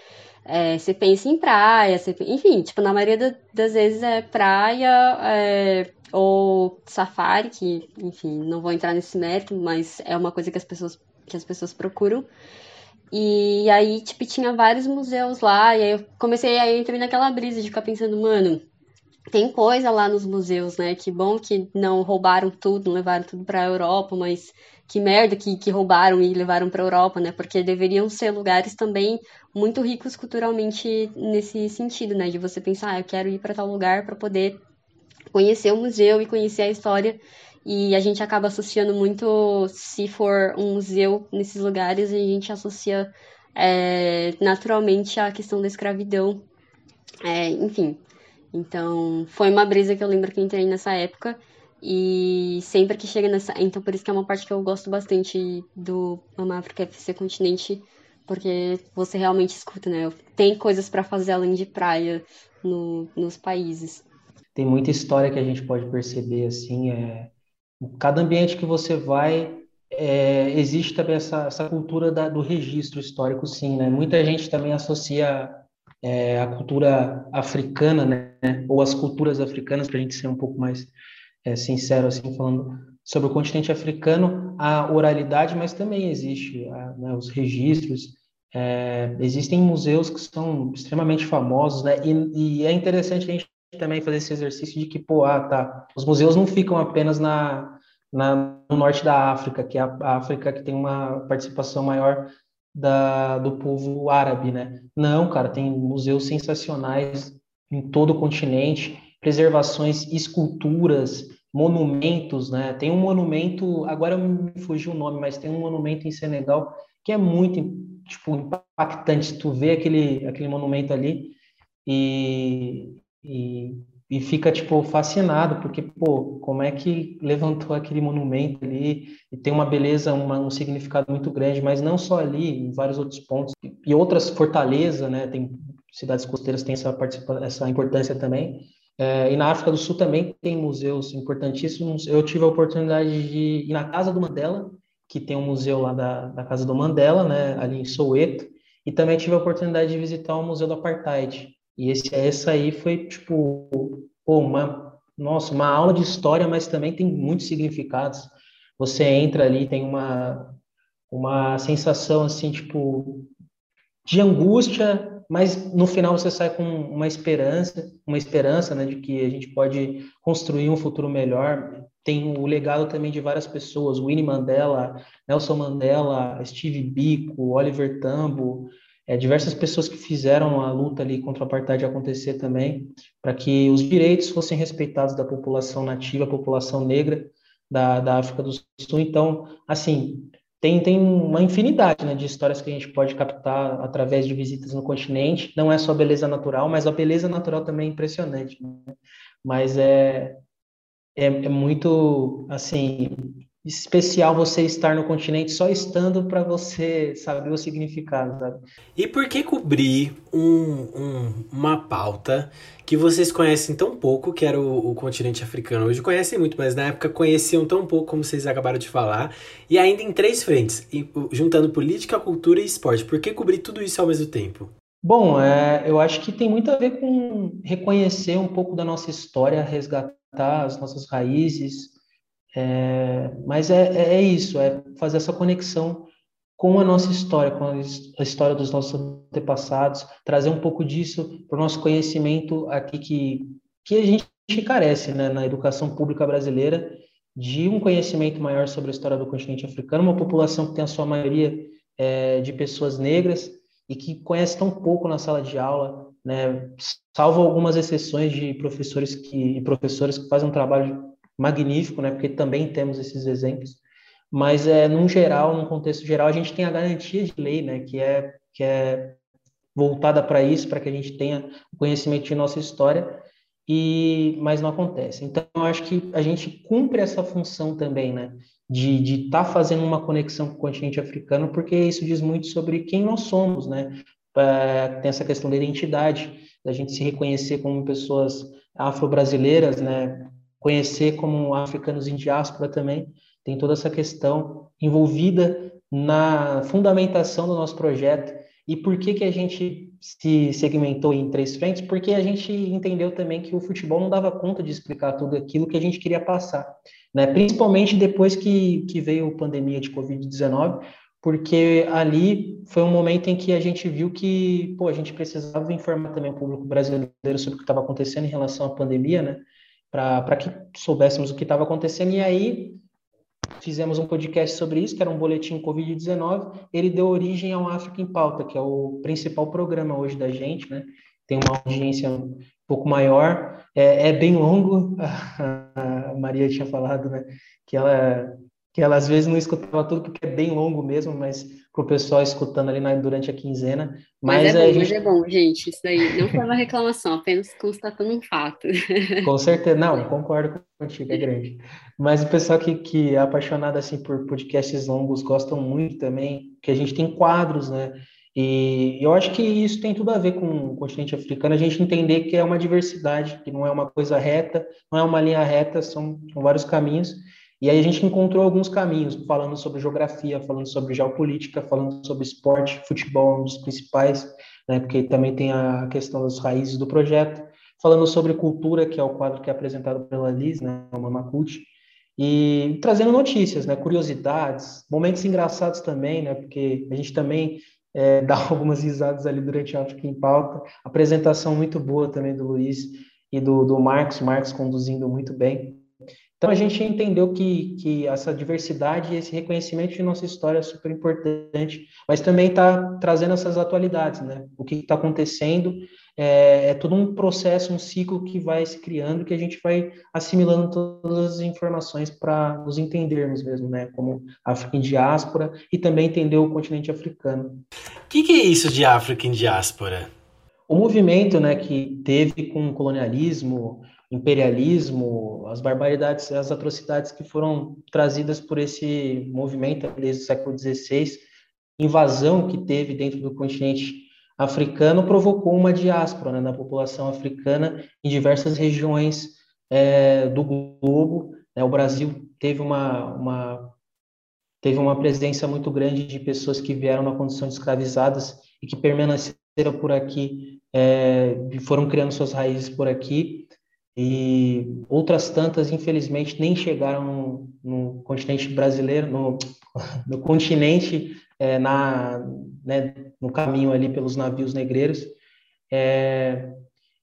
S2: é, você pensa em praia, você, enfim, tipo, na maioria das vezes é praia é, ou safari, que, enfim, não vou entrar nesse mérito, mas é uma coisa que as pessoas, que as pessoas procuram. E aí, tipo, tinha vários museus lá, e aí eu comecei, aí eu entrei naquela brisa de ficar pensando, mano, tem coisa lá nos museus, né? Que bom que não roubaram tudo, não levaram tudo para a Europa, mas que merda que, que roubaram e levaram para a Europa, né? Porque deveriam ser lugares também muito ricos culturalmente nesse sentido, né? De você pensar, ah, eu quero ir para tal lugar para poder conhecer o museu e conhecer a história. E a gente acaba associando muito, se for um museu nesses lugares, a gente associa é, naturalmente a questão da escravidão. É, enfim, então, foi uma brisa que eu lembro que entrei nessa época. E sempre que chega nessa. Então, por isso que é uma parte que eu gosto bastante do Ama África FC Continente, porque você realmente escuta, né? Tem coisas para fazer além de praia no, nos países.
S5: Tem muita história que a gente pode perceber, assim. É... Cada ambiente que você vai, é... existe também essa, essa cultura da, do registro histórico, sim, né? Muita gente também associa é, a cultura africana, né, ou as culturas africanas, para a gente ser um pouco mais é, sincero, assim, falando sobre o continente africano, a oralidade, mas também existe a, né, os registros, é, existem museus que são extremamente famosos, né, e, e, é interessante a gente também fazer esse exercício de que, pô, ah, tá, os museus não ficam apenas na, na, no norte da África, que é a, a África que tem uma participação maior da, do povo árabe, né? Não, cara, tem museus sensacionais em todo o continente, preservações, esculturas, monumentos, né? Tem um monumento, agora me fugiu o nome, mas tem um monumento em Senegal que é muito tipo impactante. Tu vê aquele aquele monumento ali e, e e fica tipo fascinado porque pô como é que levantou aquele monumento ali e tem uma beleza uma, um significado muito grande mas não só ali em vários outros pontos. E outras fortalezas né tem cidades costeiras têm essa essa importância também. É, e na África do Sul também tem museus importantíssimos. Eu tive a oportunidade de ir na casa do Mandela que tem um museu lá da, da casa do Mandela né ali em Soweto e também tive a oportunidade de visitar o museu do apartheid e esse, essa aí foi, tipo, uma, nossa, uma aula de história, mas também tem muitos significados. Você entra ali, tem uma, uma sensação, assim, tipo, de angústia, mas no final você sai com uma esperança, uma esperança, né, de que a gente pode construir um futuro melhor. Tem o legado também de várias pessoas, Winnie Mandela, Nelson Mandela, Steve Biko, Oliver Tambo, é, diversas pessoas que fizeram a luta ali contra o apartheid acontecer também, para que os direitos fossem respeitados da população nativa, população negra da, da África do Sul. Então, assim, tem, tem uma infinidade né, de histórias que a gente pode captar através de visitas no continente. Não é só beleza natural, mas a beleza natural também é impressionante. Né? Mas é, é, é muito, assim, especial você estar no continente só estando para você saber o significado, sabe?
S3: E por que cobrir um, um, uma pauta que vocês conhecem tão pouco, que era o, o, continente africano? Hoje conhecem muito, mas na época conheciam tão pouco, como vocês acabaram de falar, e ainda em três frentes, juntando política, cultura e esporte. Por que cobrir tudo isso ao mesmo tempo?
S5: Bom, é, eu acho que tem muito a ver com reconhecer um pouco da nossa história, resgatar as nossas raízes, é, mas é, é, isso, é fazer essa conexão com a nossa história, com a história dos nossos antepassados, trazer um pouco disso para o nosso conhecimento aqui que, que a gente carece né, na educação pública brasileira, de um conhecimento maior sobre a história do continente africano, uma população que tem a sua maioria é, de pessoas negras e que conhece tão pouco na sala de aula, né, salvo algumas exceções de professores que, e que fazem um trabalho magnífico, né? Porque também temos esses exemplos. Mas é num geral, num contexto geral, a gente tem a garantia de lei, né? Que é que é voltada para isso, para que a gente tenha conhecimento de nossa história. E mas não acontece. Então, eu acho que a gente cumpre essa função também, né? De estar tá fazendo uma conexão com o continente africano, porque isso diz muito sobre quem nós somos, né? Tem essa questão da identidade, da gente se reconhecer como pessoas afro-brasileiras, né? Conhecer como africanos em diáspora também, tem toda essa questão envolvida na fundamentação do nosso projeto. E por que, que a gente se segmentou em três frentes? Porque a gente entendeu também que o futebol não dava conta de explicar tudo aquilo que a gente queria passar, né? Principalmente depois que, que veio a pandemia de Covid-19, porque ali foi um momento em que a gente viu que, pô, a gente precisava informar também o público brasileiro sobre o que estava acontecendo em relação à pandemia, né? Para que soubéssemos o que estava acontecendo. E aí fizemos um podcast sobre isso, que era um boletim Covid-19. Ele deu origem ao África em Pauta, que é o principal programa hoje da gente, né? Tem uma audiência um pouco maior. É, é bem longo, a Maria tinha falado, né? Que ela que ela às vezes não escutava tudo porque é bem longo mesmo, mas para o pessoal escutando ali na, durante a quinzena.
S2: Mas, mas é bom, gente... mas é bom, gente. Isso daí não foi uma reclamação, apenas constatando um fato.
S5: Com certeza, não, concordo contigo, é grande. Mas o pessoal que, que é apaixonado assim por podcasts longos gostam muito também, que a gente tem quadros, né? E eu acho que isso tem tudo a ver com o continente africano, a gente entender que é uma diversidade, que não é uma coisa reta, não é uma linha reta, são, são vários caminhos. E aí a gente encontrou alguns caminhos, falando sobre geografia, falando sobre geopolítica, falando sobre esporte, futebol, um dos principais, né, porque também tem a questão das raízes do projeto, falando sobre cultura, que é o quadro que é apresentado pela Liz, né, o Mamacuti, e trazendo notícias, né, curiosidades, momentos engraçados também, né, porque a gente também é, dá algumas risadas ali durante a África em Pauta, apresentação muito boa também do Luiz e do, do Marcos, Marcos conduzindo muito bem. Então a gente entendeu que, que essa diversidade e esse reconhecimento de nossa história é super importante, mas também está trazendo essas atualidades, né? O que está acontecendo é, é, todo um processo, um ciclo que vai se criando, que a gente vai assimilando todas as informações para nos entendermos mesmo, né? Como África em diáspora e também entender o continente africano.
S3: O que, que é isso de África em diáspora?
S5: O movimento, né, que teve com o colonialismo, imperialismo, as barbaridades, as atrocidades que foram trazidas por esse movimento desde o século XVI, invasão que teve dentro do continente africano provocou uma diáspora né, na população africana em diversas regiões é, do globo. Né, o Brasil teve uma, uma teve uma presença muito grande de pessoas que vieram na condição de escravizadas e que permaneceram por aqui é, foram criando suas raízes por aqui e outras tantas, infelizmente, nem chegaram no, no continente brasileiro, no, no continente, é, na, né, no caminho ali pelos navios negreiros. É,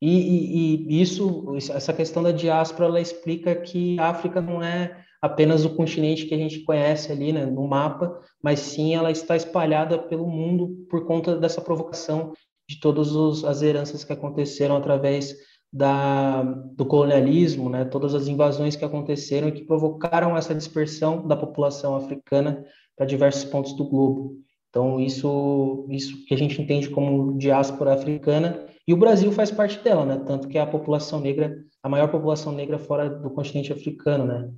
S5: e, e, isso, essa questão da diáspora, ela explica que a África não é apenas o continente que a gente conhece ali né, no mapa, mas sim ela está espalhada pelo mundo por conta dessa provocação de todas as heranças que aconteceram através da, do colonialismo, né, todas as invasões que aconteceram e que provocaram essa dispersão da população africana para diversos pontos do globo. Então, isso, isso que a gente entende como diáspora africana, e o Brasil faz parte dela, né? Tanto que é a população negra, a maior população negra fora do continente africano, né?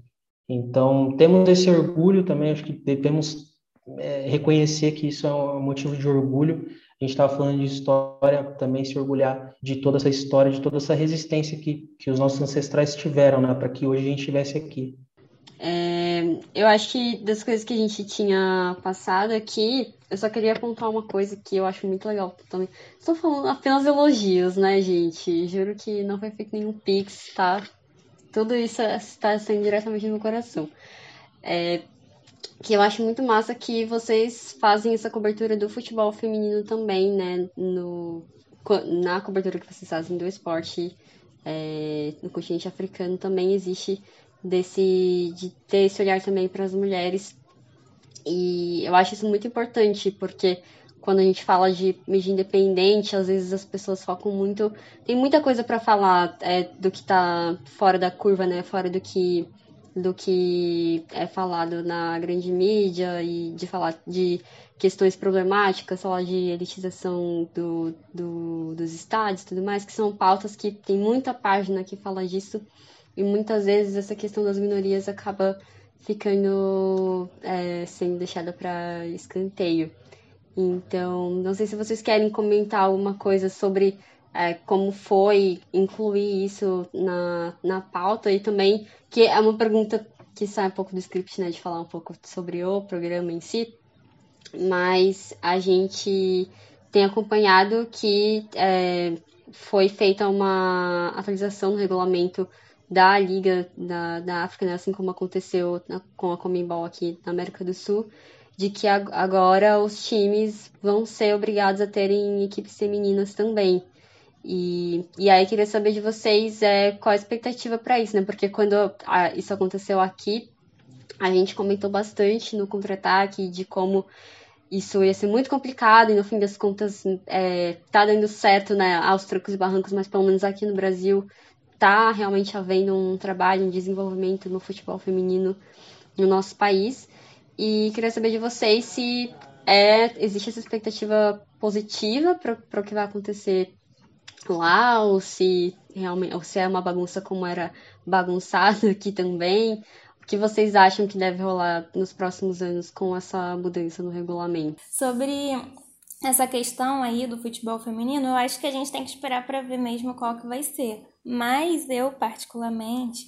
S5: Então, temos esse orgulho também, acho que devemos é, reconhecer que isso é um motivo de orgulho, a gente estava falando de história, também se orgulhar de toda essa história, de toda essa resistência que, que os nossos ancestrais tiveram, né, para que hoje a gente estivesse aqui.
S2: É, eu acho que das coisas que a gente tinha passado aqui, eu só queria apontar uma coisa que eu acho muito legal também. Estou falando apenas elogios, né, gente? Juro que não foi feito nenhum pix, tá? Tudo isso está sendo diretamente no meu coração. É, que eu acho muito massa que vocês fazem essa cobertura do futebol feminino também, né? No, na cobertura que vocês fazem do esporte é, no continente africano também existe desse de ter esse olhar também para as mulheres e eu acho isso muito importante porque quando a gente fala de mídia independente, às vezes as pessoas focam muito. Tem muita coisa para falar é, do que está fora da curva, né? Fora do que do que é falado na grande mídia e de falar de questões problemáticas, falar de elitização do, do, dos estádios e tudo mais, que são pautas que tem muita página que fala disso e muitas vezes essa questão das minorias acaba ficando é, sendo deixada para escanteio. Então, não sei se vocês querem comentar alguma coisa sobre é, como foi incluir isso na, na pauta e também, que é uma pergunta que sai um pouco do script, né, de falar um pouco sobre o programa em si, mas a gente tem acompanhado que é, foi feita uma atualização no regulamento da Liga da, da África, né, assim como aconteceu na, com a Comembol aqui na América do Sul, de que agora os times vão ser obrigados a terem equipes femininas também. E, e aí queria saber de vocês é, qual a expectativa para isso, né? Porque quando a, isso aconteceu aqui, a gente comentou bastante no contra-ataque de como isso ia ser muito complicado e no fim das contas é, tá dando certo, né, aos trocos e barrancos, mas pelo menos aqui no Brasil tá realmente havendo um trabalho, um desenvolvimento no futebol feminino no nosso país. E queria saber de vocês se é, existe essa expectativa positiva para o que vai acontecer lá, ou se realmente ou se é uma bagunça como era bagunçado aqui também, o que vocês acham que deve rolar nos próximos anos com essa mudança no regulamento?
S1: Sobre essa questão aí do futebol feminino, eu acho que a gente tem que esperar para ver mesmo qual que vai ser. Mas eu, particularmente,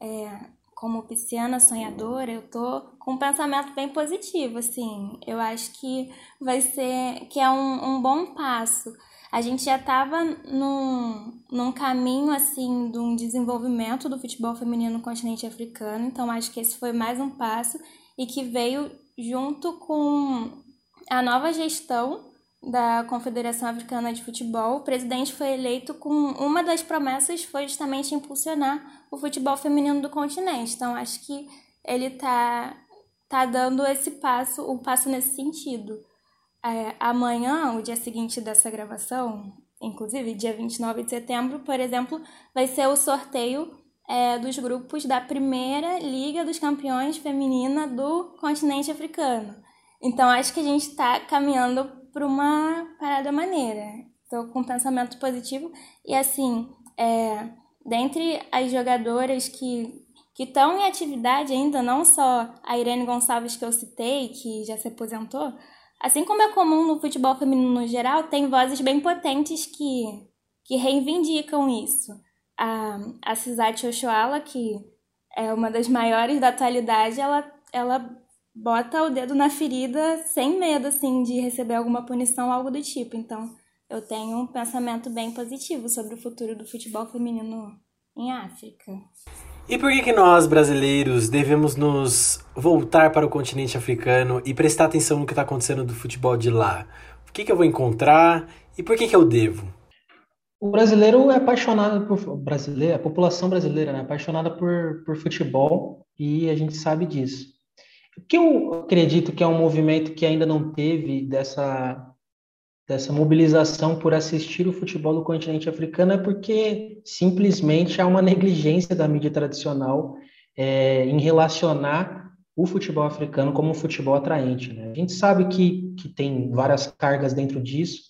S1: é, como pisciana sonhadora, eu tô com um pensamento bem positivo, assim. Eu acho que vai ser, que é um, um bom passo a gente já estava num, num caminho assim de um desenvolvimento do futebol feminino no continente africano, então acho que esse foi mais um passo e que veio junto com a nova gestão da Confederação Africana de Futebol. O presidente foi eleito com uma das promessas foi justamente impulsionar o futebol feminino do continente. Então acho que ele está tá dando esse passo, um passo nesse sentido. É, amanhã, o dia seguinte dessa gravação, inclusive dia 29 de setembro, por exemplo, vai ser o sorteio é, dos grupos da primeira Liga dos Campeões Feminina do continente africano. Então acho que a gente está caminhando para uma parada maneira. Estou com um pensamento positivo e assim, é, dentre as jogadoras que que estão em atividade ainda, não só a Irene Gonçalves que eu citei, que já se aposentou, Assim como é comum no futebol feminino no geral, tem vozes bem potentes que, que reivindicam isso. A, a Cisate Oshoala, que é uma das maiores da atualidade, ela, ela bota o dedo na ferida sem medo, assim, de receber alguma punição, algo do tipo. Então, eu tenho um pensamento bem positivo sobre o futuro do futebol feminino em África.
S3: E por que, que nós, brasileiros, devemos nos voltar para o continente africano e prestar atenção no que está acontecendo do futebol de lá? O que, que eu vou encontrar e por que, que eu devo?
S5: O brasileiro é apaixonado por brasileiro, a população brasileira né, é apaixonada por, por futebol e a gente sabe disso. O que eu acredito que é um movimento que ainda não teve dessa dessa mobilização por assistir o futebol do continente africano é porque simplesmente há uma negligência da mídia tradicional é, em relacionar o futebol africano como um futebol atraente. Né? A gente sabe que, que tem várias cargas dentro disso,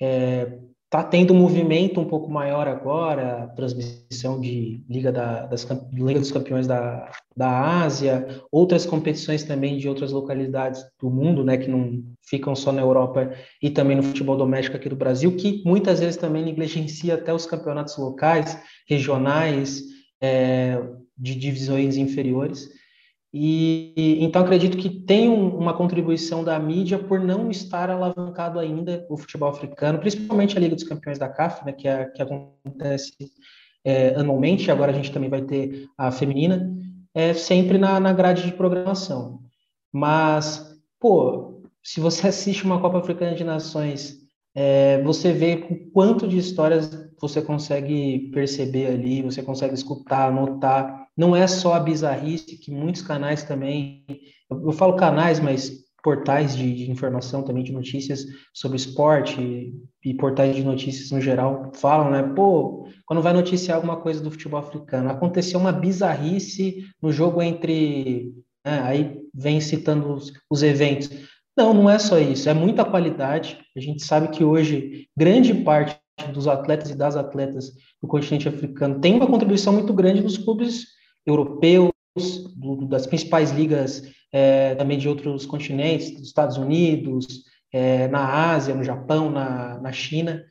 S5: é, Está tendo um movimento um pouco maior agora, transmissão de Liga, da, das, Liga dos Campeões da, da Ásia, outras competições também de outras localidades do mundo, né, que não ficam só na Europa e também no futebol doméstico aqui do Brasil, que muitas vezes também negligencia até os campeonatos locais, regionais, é, de divisões inferiores. E então acredito que tem um, uma contribuição da mídia por não estar alavancado ainda o futebol africano, principalmente a Liga dos Campeões da CAF, né, que, é, que acontece é, anualmente. Agora a gente também vai ter a feminina, é sempre na, na grade de programação. Mas, pô, se você assiste uma Copa Africana de Nações, é, você vê o quanto de histórias você consegue perceber ali, você consegue escutar, notar não é só a bizarrice, que muitos canais também, eu, falo canais, mas portais de, de, informação também, de notícias sobre esporte e, e, portais de notícias no geral falam, né? Pô, quando vai noticiar alguma coisa do futebol africano, aconteceu uma bizarrice no jogo entre. Né, aí vem citando os, os eventos. Não, não é só isso, é muita qualidade. A gente sabe que hoje grande parte dos atletas e das atletas do continente africano tem uma contribuição muito grande nos clubes europeus, do, das principais ligas é, também de outros continentes, dos Estados Unidos, é, na Ásia, no Japão, na, na China.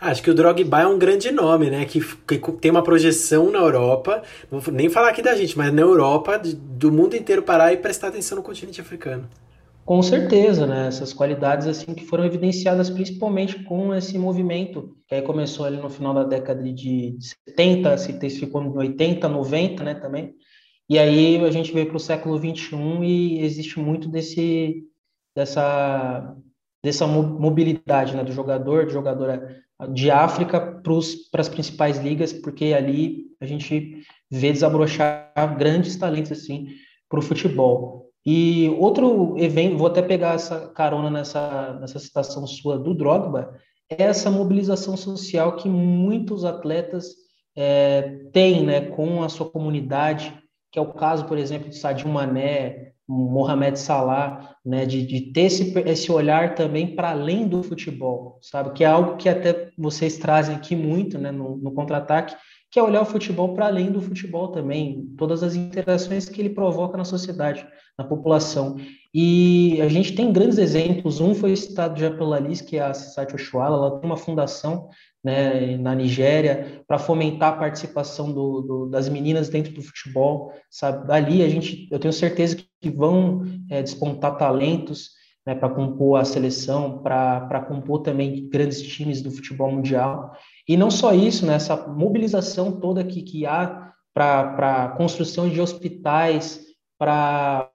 S3: Acho que o Drogba é um grande nome, né? Que, que, tem uma projeção na Europa, vou nem falar aqui da gente, mas na Europa, do mundo inteiro parar e prestar atenção no continente africano.
S5: Com certeza, né? Essas qualidades assim que foram evidenciadas principalmente com esse movimento que aí começou ali no final da década de 70, se intensificou em 80, 90, né, também. E aí a gente veio para o século 21 e existe muito desse dessa dessa mobilidade, né, do jogador, de jogadora de África para as principais ligas, porque ali a gente vê desabrochar grandes talentos assim para o futebol. E outro evento, vou até pegar essa carona nessa, nessa citação sua do Drogba, é essa mobilização social que muitos atletas é, têm né, com a sua comunidade, que é o caso, por exemplo, de Sadio Mané, Mohamed Salah, né, de, de ter esse, esse olhar também para além do futebol, sabe? Que é algo que até vocês trazem aqui muito né, no, no contra-ataque, que é olhar o futebol para além do futebol também, todas as interações que ele provoca na sociedade, na população. E a gente tem grandes exemplos, um foi citado já pela Alice, que é a Society Oshuala, ela tem uma fundação né, na Nigéria para fomentar a participação do, do, das meninas dentro do futebol, sabe? Ali a gente, eu tenho certeza que vão é, despontar talentos né, para compor a seleção, para compor também grandes times do futebol mundial. E não só isso, né, essa mobilização toda que, que há para construção de hospitais, para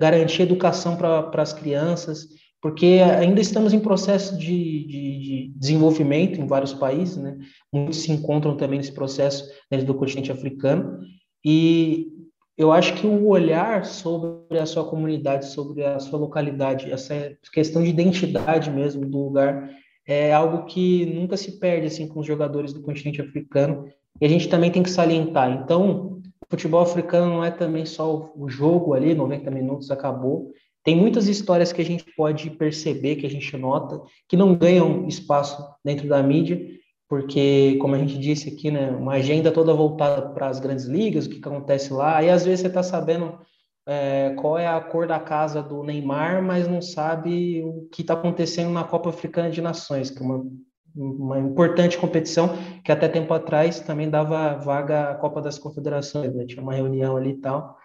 S5: garantir educação para as crianças, porque ainda estamos em processo de, de, de, desenvolvimento em vários países, né? Muitos se encontram também nesse processo dentro do continente africano, e eu acho que o olhar sobre a sua comunidade, sobre a sua localidade, essa questão de identidade mesmo do lugar, é algo que nunca se perde assim com os jogadores do continente africano e a gente também tem que salientar. Então, o futebol africano não é também só o jogo ali, 90 minutos acabou. Tem muitas histórias que a gente pode perceber, que a gente nota, que não ganham espaço dentro da mídia, porque, como a gente disse aqui, né, uma agenda toda voltada para as grandes ligas, o que acontece lá, e às vezes você está sabendo é, qual é a cor da casa do Neymar, mas não sabe o que está acontecendo na Copa Africana de Nações, que é uma, uma importante competição que até tempo atrás também dava vaga à Copa das Confederações, né? tinha uma reunião ali e tal.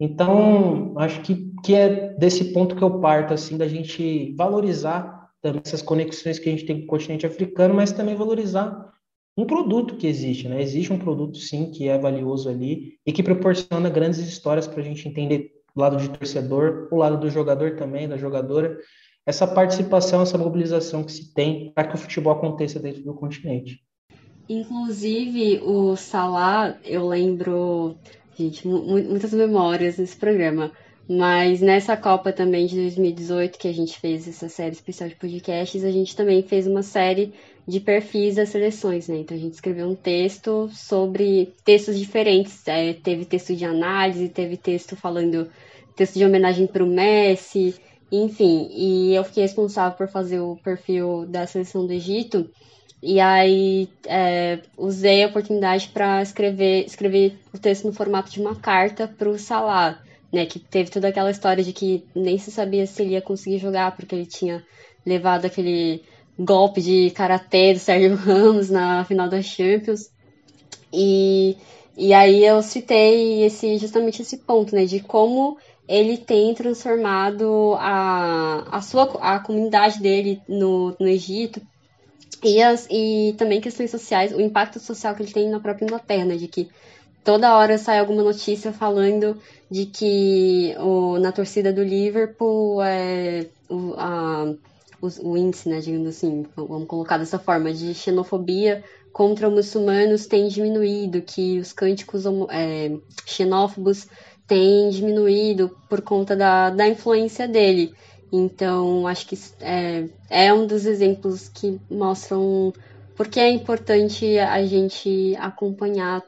S5: Então, acho que, que é desse ponto que eu parto, assim, da gente valorizar também essas conexões que a gente tem com o continente africano, mas também valorizar um produto que existe, né? Existe um produto, sim, que é valioso ali e que proporciona grandes histórias para a gente entender o lado de torcedor, o lado do jogador também, da jogadora, essa participação, essa mobilização que se tem para que o futebol aconteça dentro do continente.
S2: Inclusive, o Salah, eu lembro, gente, muitas memórias nesse programa. Mas nessa Copa também de 2018, que a gente fez essa série especial de podcasts, a gente também fez uma série de perfis das seleções, né? Então a gente escreveu um texto sobre textos diferentes. É, teve texto de análise, teve texto falando, texto de homenagem para o Messi, enfim. E eu fiquei responsável por fazer o perfil da seleção do Egito. E aí é, usei a oportunidade para escrever, escrever o texto no formato de uma carta para o Salah né? Que teve toda aquela história de que nem se sabia se ele ia conseguir jogar, porque ele tinha levado aquele golpe de karatê do Sérgio Ramos na final da Champions. E, e aí eu citei esse, justamente esse ponto, né? De como ele tem transformado a, a sua a comunidade dele no, no Egito e, as, e também questões sociais, o impacto social que ele tem na própria Inglaterra, né? De que toda hora sai alguma notícia falando de que o, na torcida do Liverpool é, o, a, o, o, índice, né, digamos assim, vamos colocar dessa forma, de xenofobia contra muçulmanos tem diminuído, que os cânticos é, xenófobos têm diminuído por conta da, da influência dele. Então, acho que é, é um dos exemplos que mostram porque é importante a gente acompanhar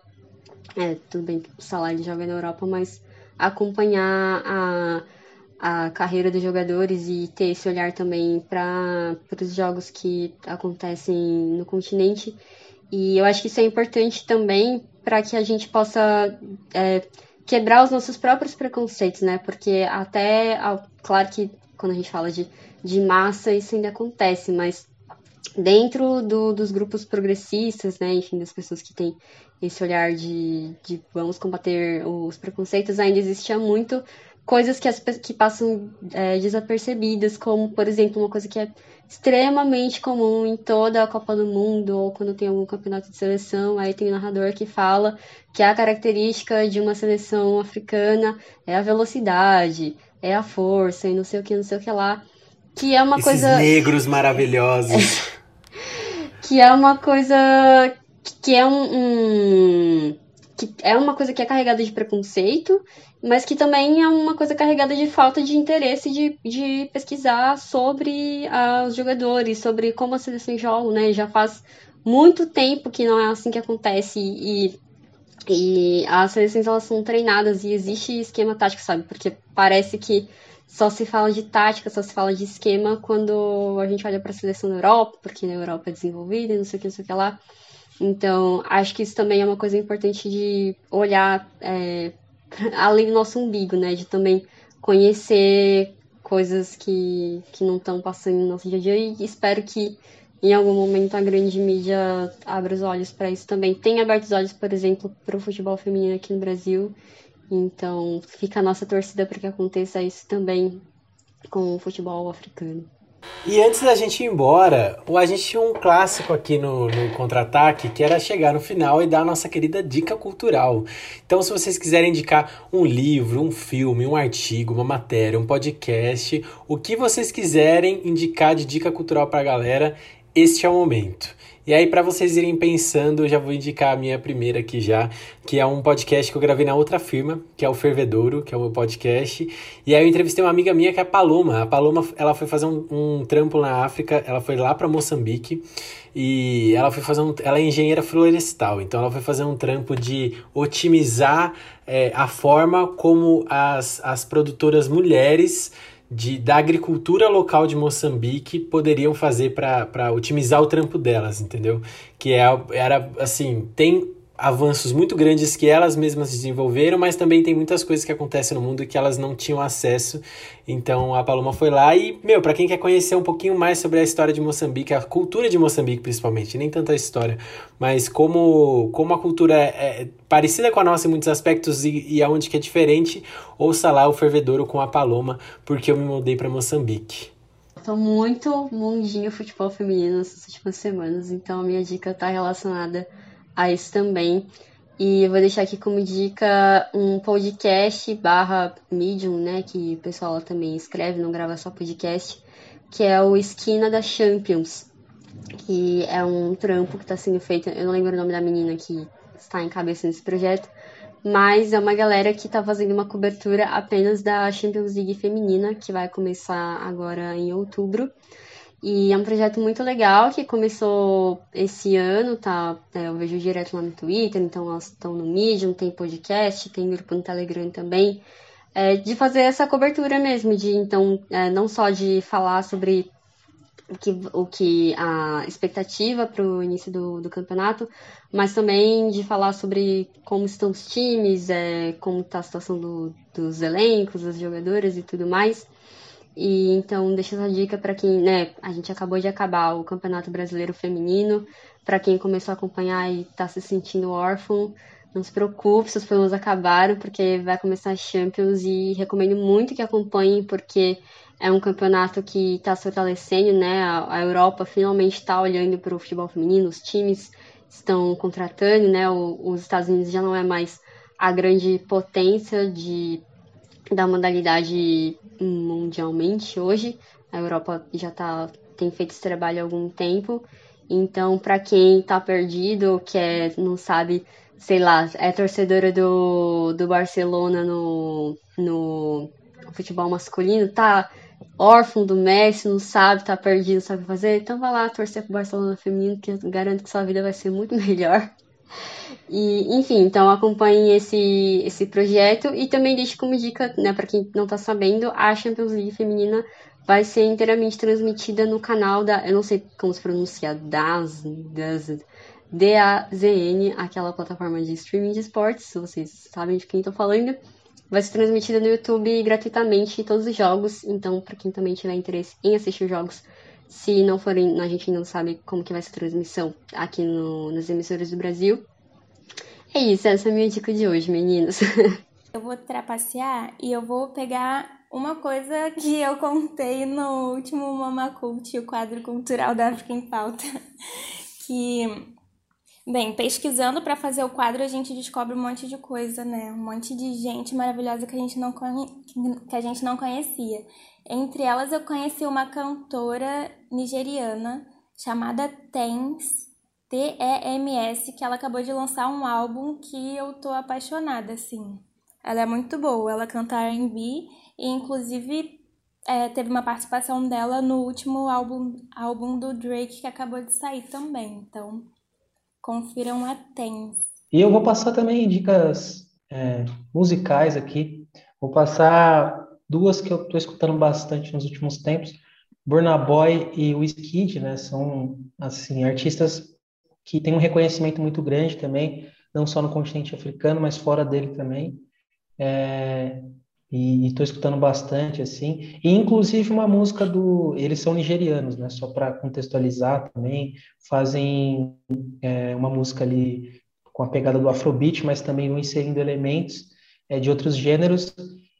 S2: é, tudo bem que o salário joga na Europa, mas acompanhar a, a carreira dos jogadores e ter esse olhar também para os jogos que acontecem no continente. E eu acho que isso é importante também para que a gente possa é, quebrar os nossos próprios preconceitos, né? Porque até, claro que quando a gente fala de, de massa, isso ainda acontece, mas dentro do, dos grupos progressistas, né, enfim, das pessoas que têm esse olhar de, de vamos combater os preconceitos, ainda existia muito coisas que, as, que passam é, desapercebidas, como, por exemplo, uma coisa que é extremamente comum em toda a Copa do Mundo ou quando tem algum campeonato de seleção, aí tem um narrador que fala que a característica de uma seleção africana é a velocidade, é a força e não sei o que, não sei o que lá, que é uma
S3: Esses
S2: coisa
S3: negros maravilhosos.
S2: que é uma coisa que é um, um que é uma coisa que é carregada de preconceito, mas que também é uma coisa carregada de falta de interesse de, de pesquisar sobre uh, os jogadores, sobre como a seleção joga, né? Já faz muito tempo que não é assim que acontece e, e as seleções elas são treinadas e existe esquema tático, sabe? Porque parece que só se fala de tática, só se fala de esquema quando a gente olha para a seleção da Europa, porque na Europa é desenvolvida e não sei o que, não sei o que lá. Então, acho que isso também é uma coisa importante de olhar é, além do nosso umbigo, né? De também conhecer coisas que, que não estão passando no nosso dia a dia e espero que em algum momento a grande mídia abra os olhos para isso também. Tem aberto os olhos, por exemplo, para o futebol feminino aqui no Brasil. Então, fica a nossa torcida para que aconteça isso também com o futebol africano.
S3: E antes da gente ir embora, a gente tinha um clássico aqui no, no contra-ataque que era chegar no final e dar a nossa querida dica cultural. Então, se vocês quiserem indicar um livro, um filme, um artigo, uma matéria, um podcast, o que vocês quiserem indicar de dica cultural para a galera, este é o momento. E aí, para vocês irem pensando, eu já vou indicar a minha primeira aqui já, que é um podcast que eu gravei na outra firma, que é o Fervedouro, que é o meu podcast. E aí eu entrevistei uma amiga minha que é a Paloma. A Paloma, ela foi fazer um, um trampo na África, ela foi lá para Moçambique e ela foi fazer um, ela é engenheira florestal, então ela foi fazer um trampo de otimizar é, a forma como as, as produtoras mulheres de, da agricultura local de Moçambique poderiam fazer para otimizar o trampo delas, entendeu? Que é, era assim, tem avanços muito grandes que elas mesmas desenvolveram, mas também tem muitas coisas que acontecem no mundo que elas não tinham acesso. Então a Paloma foi lá e, meu, para quem quer conhecer um pouquinho mais sobre a história de Moçambique, a cultura de Moçambique principalmente, nem tanto a história, mas como, como a cultura é, é parecida com a nossa em muitos aspectos e, e aonde que é diferente, ouça lá o Fervedouro com a Paloma, porque eu me mudei para Moçambique.
S2: Tô muito mundinho futebol feminino nessas últimas semanas, então a minha dica tá relacionada a isso também. E eu vou deixar aqui como dica um podcast barra Medium, né? Que o pessoal também escreve, não grava só podcast, que é o Esquina da Champions. Que é um trampo que está sendo feito, eu não lembro o nome da menina que está em cabeça nesse projeto, mas é uma galera que está fazendo uma cobertura apenas da Champions League feminina, que vai começar agora em outubro. E é um projeto muito legal que começou esse ano, tá? É, eu vejo direto lá no Twitter, então elas estão no Medium, tem podcast, tem grupo no Telegram também. É, de fazer essa cobertura mesmo, de então, é, não só de falar sobre o que, o que a expectativa para o início do, do campeonato, mas também de falar sobre como estão os times, é, como está a situação do, dos elencos, dos jogadores e tudo mais. E então deixa essa dica para quem, né, a gente acabou de acabar o Campeonato Brasileiro Feminino, para quem começou a acompanhar e está se sentindo órfão, não se preocupe, seus problemas acabaram, porque vai começar a Champions e recomendo muito que acompanhem, porque é um campeonato que está se fortalecendo, né? A, Europa finalmente está olhando para o futebol feminino, os times estão contratando, né? Os Estados Unidos já não é mais a grande potência de da modalidade mundialmente hoje. A Europa já tá, tem feito esse trabalho há algum tempo. Então, para quem tá perdido, que é, não sabe, sei lá, é torcedora do, do Barcelona no, no futebol masculino, tá órfão do Messi, não sabe, tá perdido, sabe fazer, então vai lá torcer pro Barcelona feminino, que eu garanto que sua vida vai ser muito melhor. E, enfim, então acompanhem esse, esse projeto e também deixe como dica, né, para quem não tá sabendo, a Champions League feminina vai ser inteiramente transmitida no canal da, eu não sei como se pronuncia, DAZ, DAZ, D-A-Z-N, aquela plataforma de streaming de esportes, se vocês sabem de quem tô falando. Vai ser transmitida no YouTube gratuitamente todos os jogos, então para quem também tiver interesse em assistir os jogos, se não forem, a gente não sabe como que vai ser a transmissão aqui no, nas emissoras do Brasil, é isso, essa é a minha dica de hoje, meninos.
S1: Eu vou trapacear e eu vou pegar uma coisa que eu contei no último Mama Cult, o quadro cultural da África em Pauta, que Bem, pesquisando para fazer o quadro, a gente descobre um monte de coisa, né? Um monte de gente maravilhosa que a gente não, conhe... que a gente não conhecia. Entre elas, eu conheci uma cantora nigeriana chamada Tens, T-E-M-S, que ela acabou de lançar um álbum que eu tô apaixonada, assim. Ela é muito boa, ela canta R&B e, inclusive, é, teve uma participação dela no último álbum, álbum do Drake que acabou de sair também. Então, Confiram a TEM.
S5: E eu vou passar também dicas é, musicais aqui. Vou passar duas que eu estou escutando bastante nos últimos tempos. Burna Boy e Wizkid, né? São, assim, artistas que têm um reconhecimento muito grande também, não só no continente africano, mas fora dele também. É, e estou escutando bastante assim e inclusive uma música do eles são nigerianos né só para contextualizar também fazem é, uma música ali com a pegada do afrobeat mas também inserindo elementos é, de outros gêneros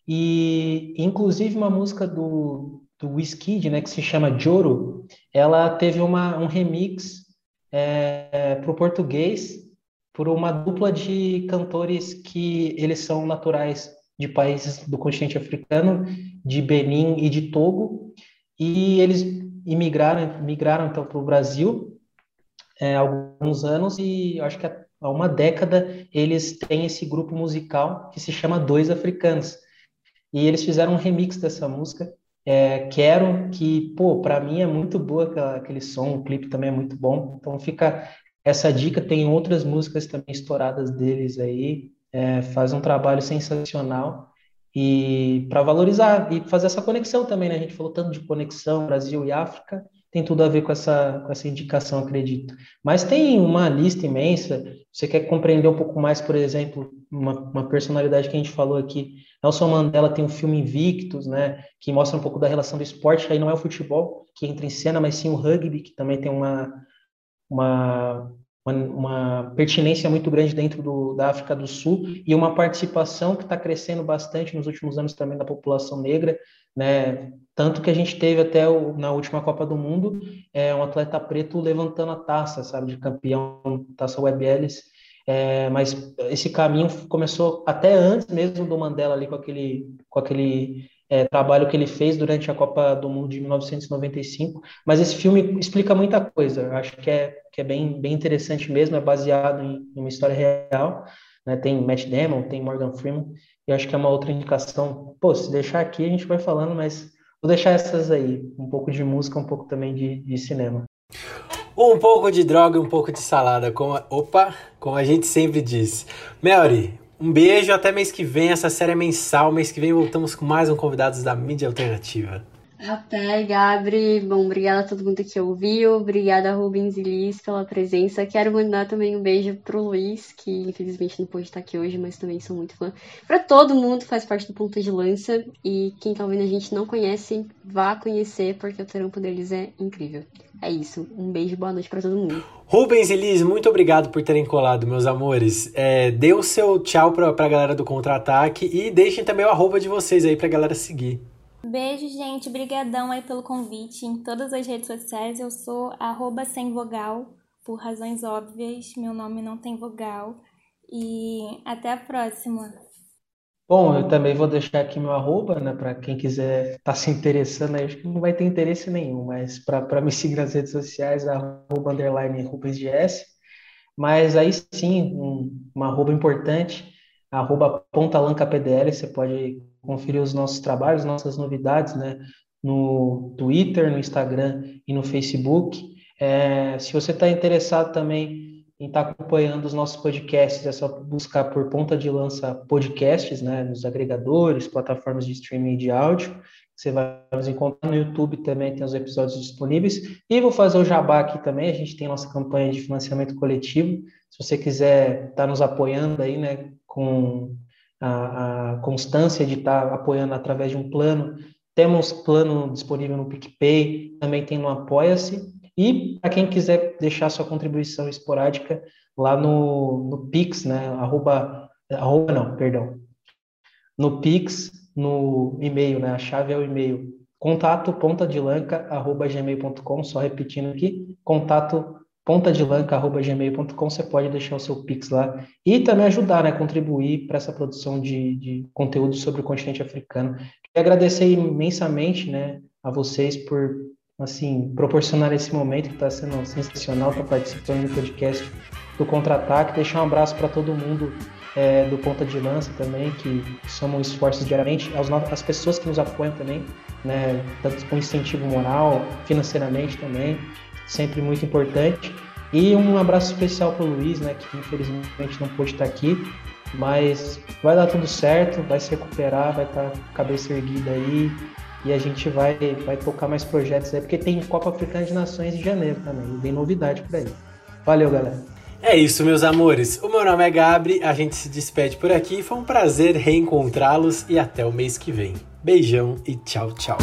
S5: e inclusive uma música do do Wizkid, né que se chama Joro ela teve uma um remix é, para o português por uma dupla de cantores que eles são naturais de países do continente africano, de Benin e de Togo, e eles imigraram, migraram então para o Brasil é, alguns anos e acho que há uma década eles têm esse grupo musical que se chama Dois Africanos e eles fizeram um remix dessa música é, Quero que pô para mim é muito boa aquele som o clipe também é muito bom então fica essa dica tem outras músicas também estouradas deles aí é, faz um trabalho sensacional e para valorizar e fazer essa conexão também, né? A gente falou tanto de conexão Brasil e África, tem tudo a ver com essa, com essa indicação, acredito. Mas tem uma lista imensa. Você quer compreender um pouco mais, por exemplo, uma, uma personalidade que a gente falou aqui. Nelson Mandela tem um filme Invictus, né? Que mostra um pouco da relação do esporte. Aí não é o futebol que entra em cena, mas sim o rugby, que também tem uma, uma uma, pertinência muito grande dentro do, da África do Sul e uma participação que está crescendo bastante nos últimos anos também da população negra, né? Tanto que a gente teve até o, na última Copa do Mundo é, um atleta preto levantando a taça, sabe, de campeão, taça Web Ellis. É, mas esse caminho começou até antes mesmo do Mandela ali com aquele, com aquele é, trabalho que ele fez durante a Copa do Mundo de 1995. Mas esse filme explica muita coisa. Acho que é, que é bem, bem interessante mesmo. É baseado em, em uma história real. Né? Tem Matt Damon, tem Morgan Freeman. E acho que é uma outra indicação. Pô, se deixar aqui a gente vai falando, mas vou deixar essas aí. Um pouco de música, um pouco também de, de cinema.
S3: Um pouco de droga, um pouco de salada. Como a... Opa, como a gente sempre diz. Melry, um beijo, até mês que vem. Essa série é mensal. Mês que vem voltamos com mais um Convidados da Mídia Alternativa.
S2: Até, Gabri. Bom, obrigada a todo mundo que ouviu. Obrigada, Rubens e Liz, pela presença. Quero mandar também um beijo pro Luiz, que infelizmente não pôde estar aqui hoje, mas também sou muito fã. Para todo mundo faz parte do Ponta de Lança. E quem tá ouvindo a gente não conhece, vá conhecer, porque o trampo deles é incrível. É isso. Um beijo boa noite para todo mundo.
S3: Rubens e Liz, muito obrigado por terem colado, meus amores. É, dê o seu tchau pra, pra galera do Contra-Ataque e deixem também o arroba de vocês aí pra galera seguir.
S1: Beijo, gente. Brigadão aí pelo convite. Em todas as redes sociais eu sou arroba sem vogal, por razões óbvias. Meu nome não tem vogal. E até a próxima.
S5: Bom, eu também vou deixar aqui meu arroba, né, para quem quiser estar tá se interessando, aí, acho que não vai ter interesse nenhum, mas para me seguir nas redes sociais, arroba underline. Mas aí sim, um, uma arroba importante, arroba PDL, você pode conferir os nossos trabalhos, nossas novidades, né? No Twitter, no Instagram e no Facebook. É, se você está interessado também em estar tá acompanhando os nossos podcasts, é só buscar por Ponta de Lança Podcasts, né? Nos agregadores, plataformas de streaming de áudio. Você vai nos encontrar no YouTube também, tem os episódios disponíveis. E vou fazer o jabá aqui também, a gente tem nossa campanha de financiamento coletivo. Se você quiser estar tá nos apoiando aí, né, com a, a constância de estar tá apoiando através de um plano. Temos plano disponível no PicPay, também tem no Apoia-se. E para quem quiser deixar sua contribuição esporádica lá no, no Pix, né? Arroba, arroba não, perdão. no Pix, no e-mail, né? A chave é o e-mail contato pontadilanca@gmail.com, só repetindo aqui, contato pontadilanca@gmail.com, você pode deixar o seu Pix lá e também ajudar, né, contribuir para essa produção de, de conteúdo sobre o continente africano. Queria agradecer imensamente, né, a vocês por assim proporcionar esse momento que está sendo sensacional, estar tá participando do podcast do Contra-Ataque, deixar um abraço para todo mundo é, do Ponta de Lança também, que somam esforços diariamente, as, as pessoas que nos apoiam também, né, tanto com incentivo moral, financeiramente também, sempre muito importante. E um abraço especial para o Luiz, né, que infelizmente não pôde estar aqui, mas vai dar tudo certo, vai se recuperar, vai estar com a cabeça erguida aí, e a gente vai, vai tocar mais projetos aí, porque tem Copa Africana de Nações em janeiro também, vem novidade por aí. Valeu, galera!
S3: É isso, meus amores. O meu nome é Gabri, a gente se despede por aqui. Foi um prazer reencontrá-los e até o mês que vem. Beijão e tchau, tchau.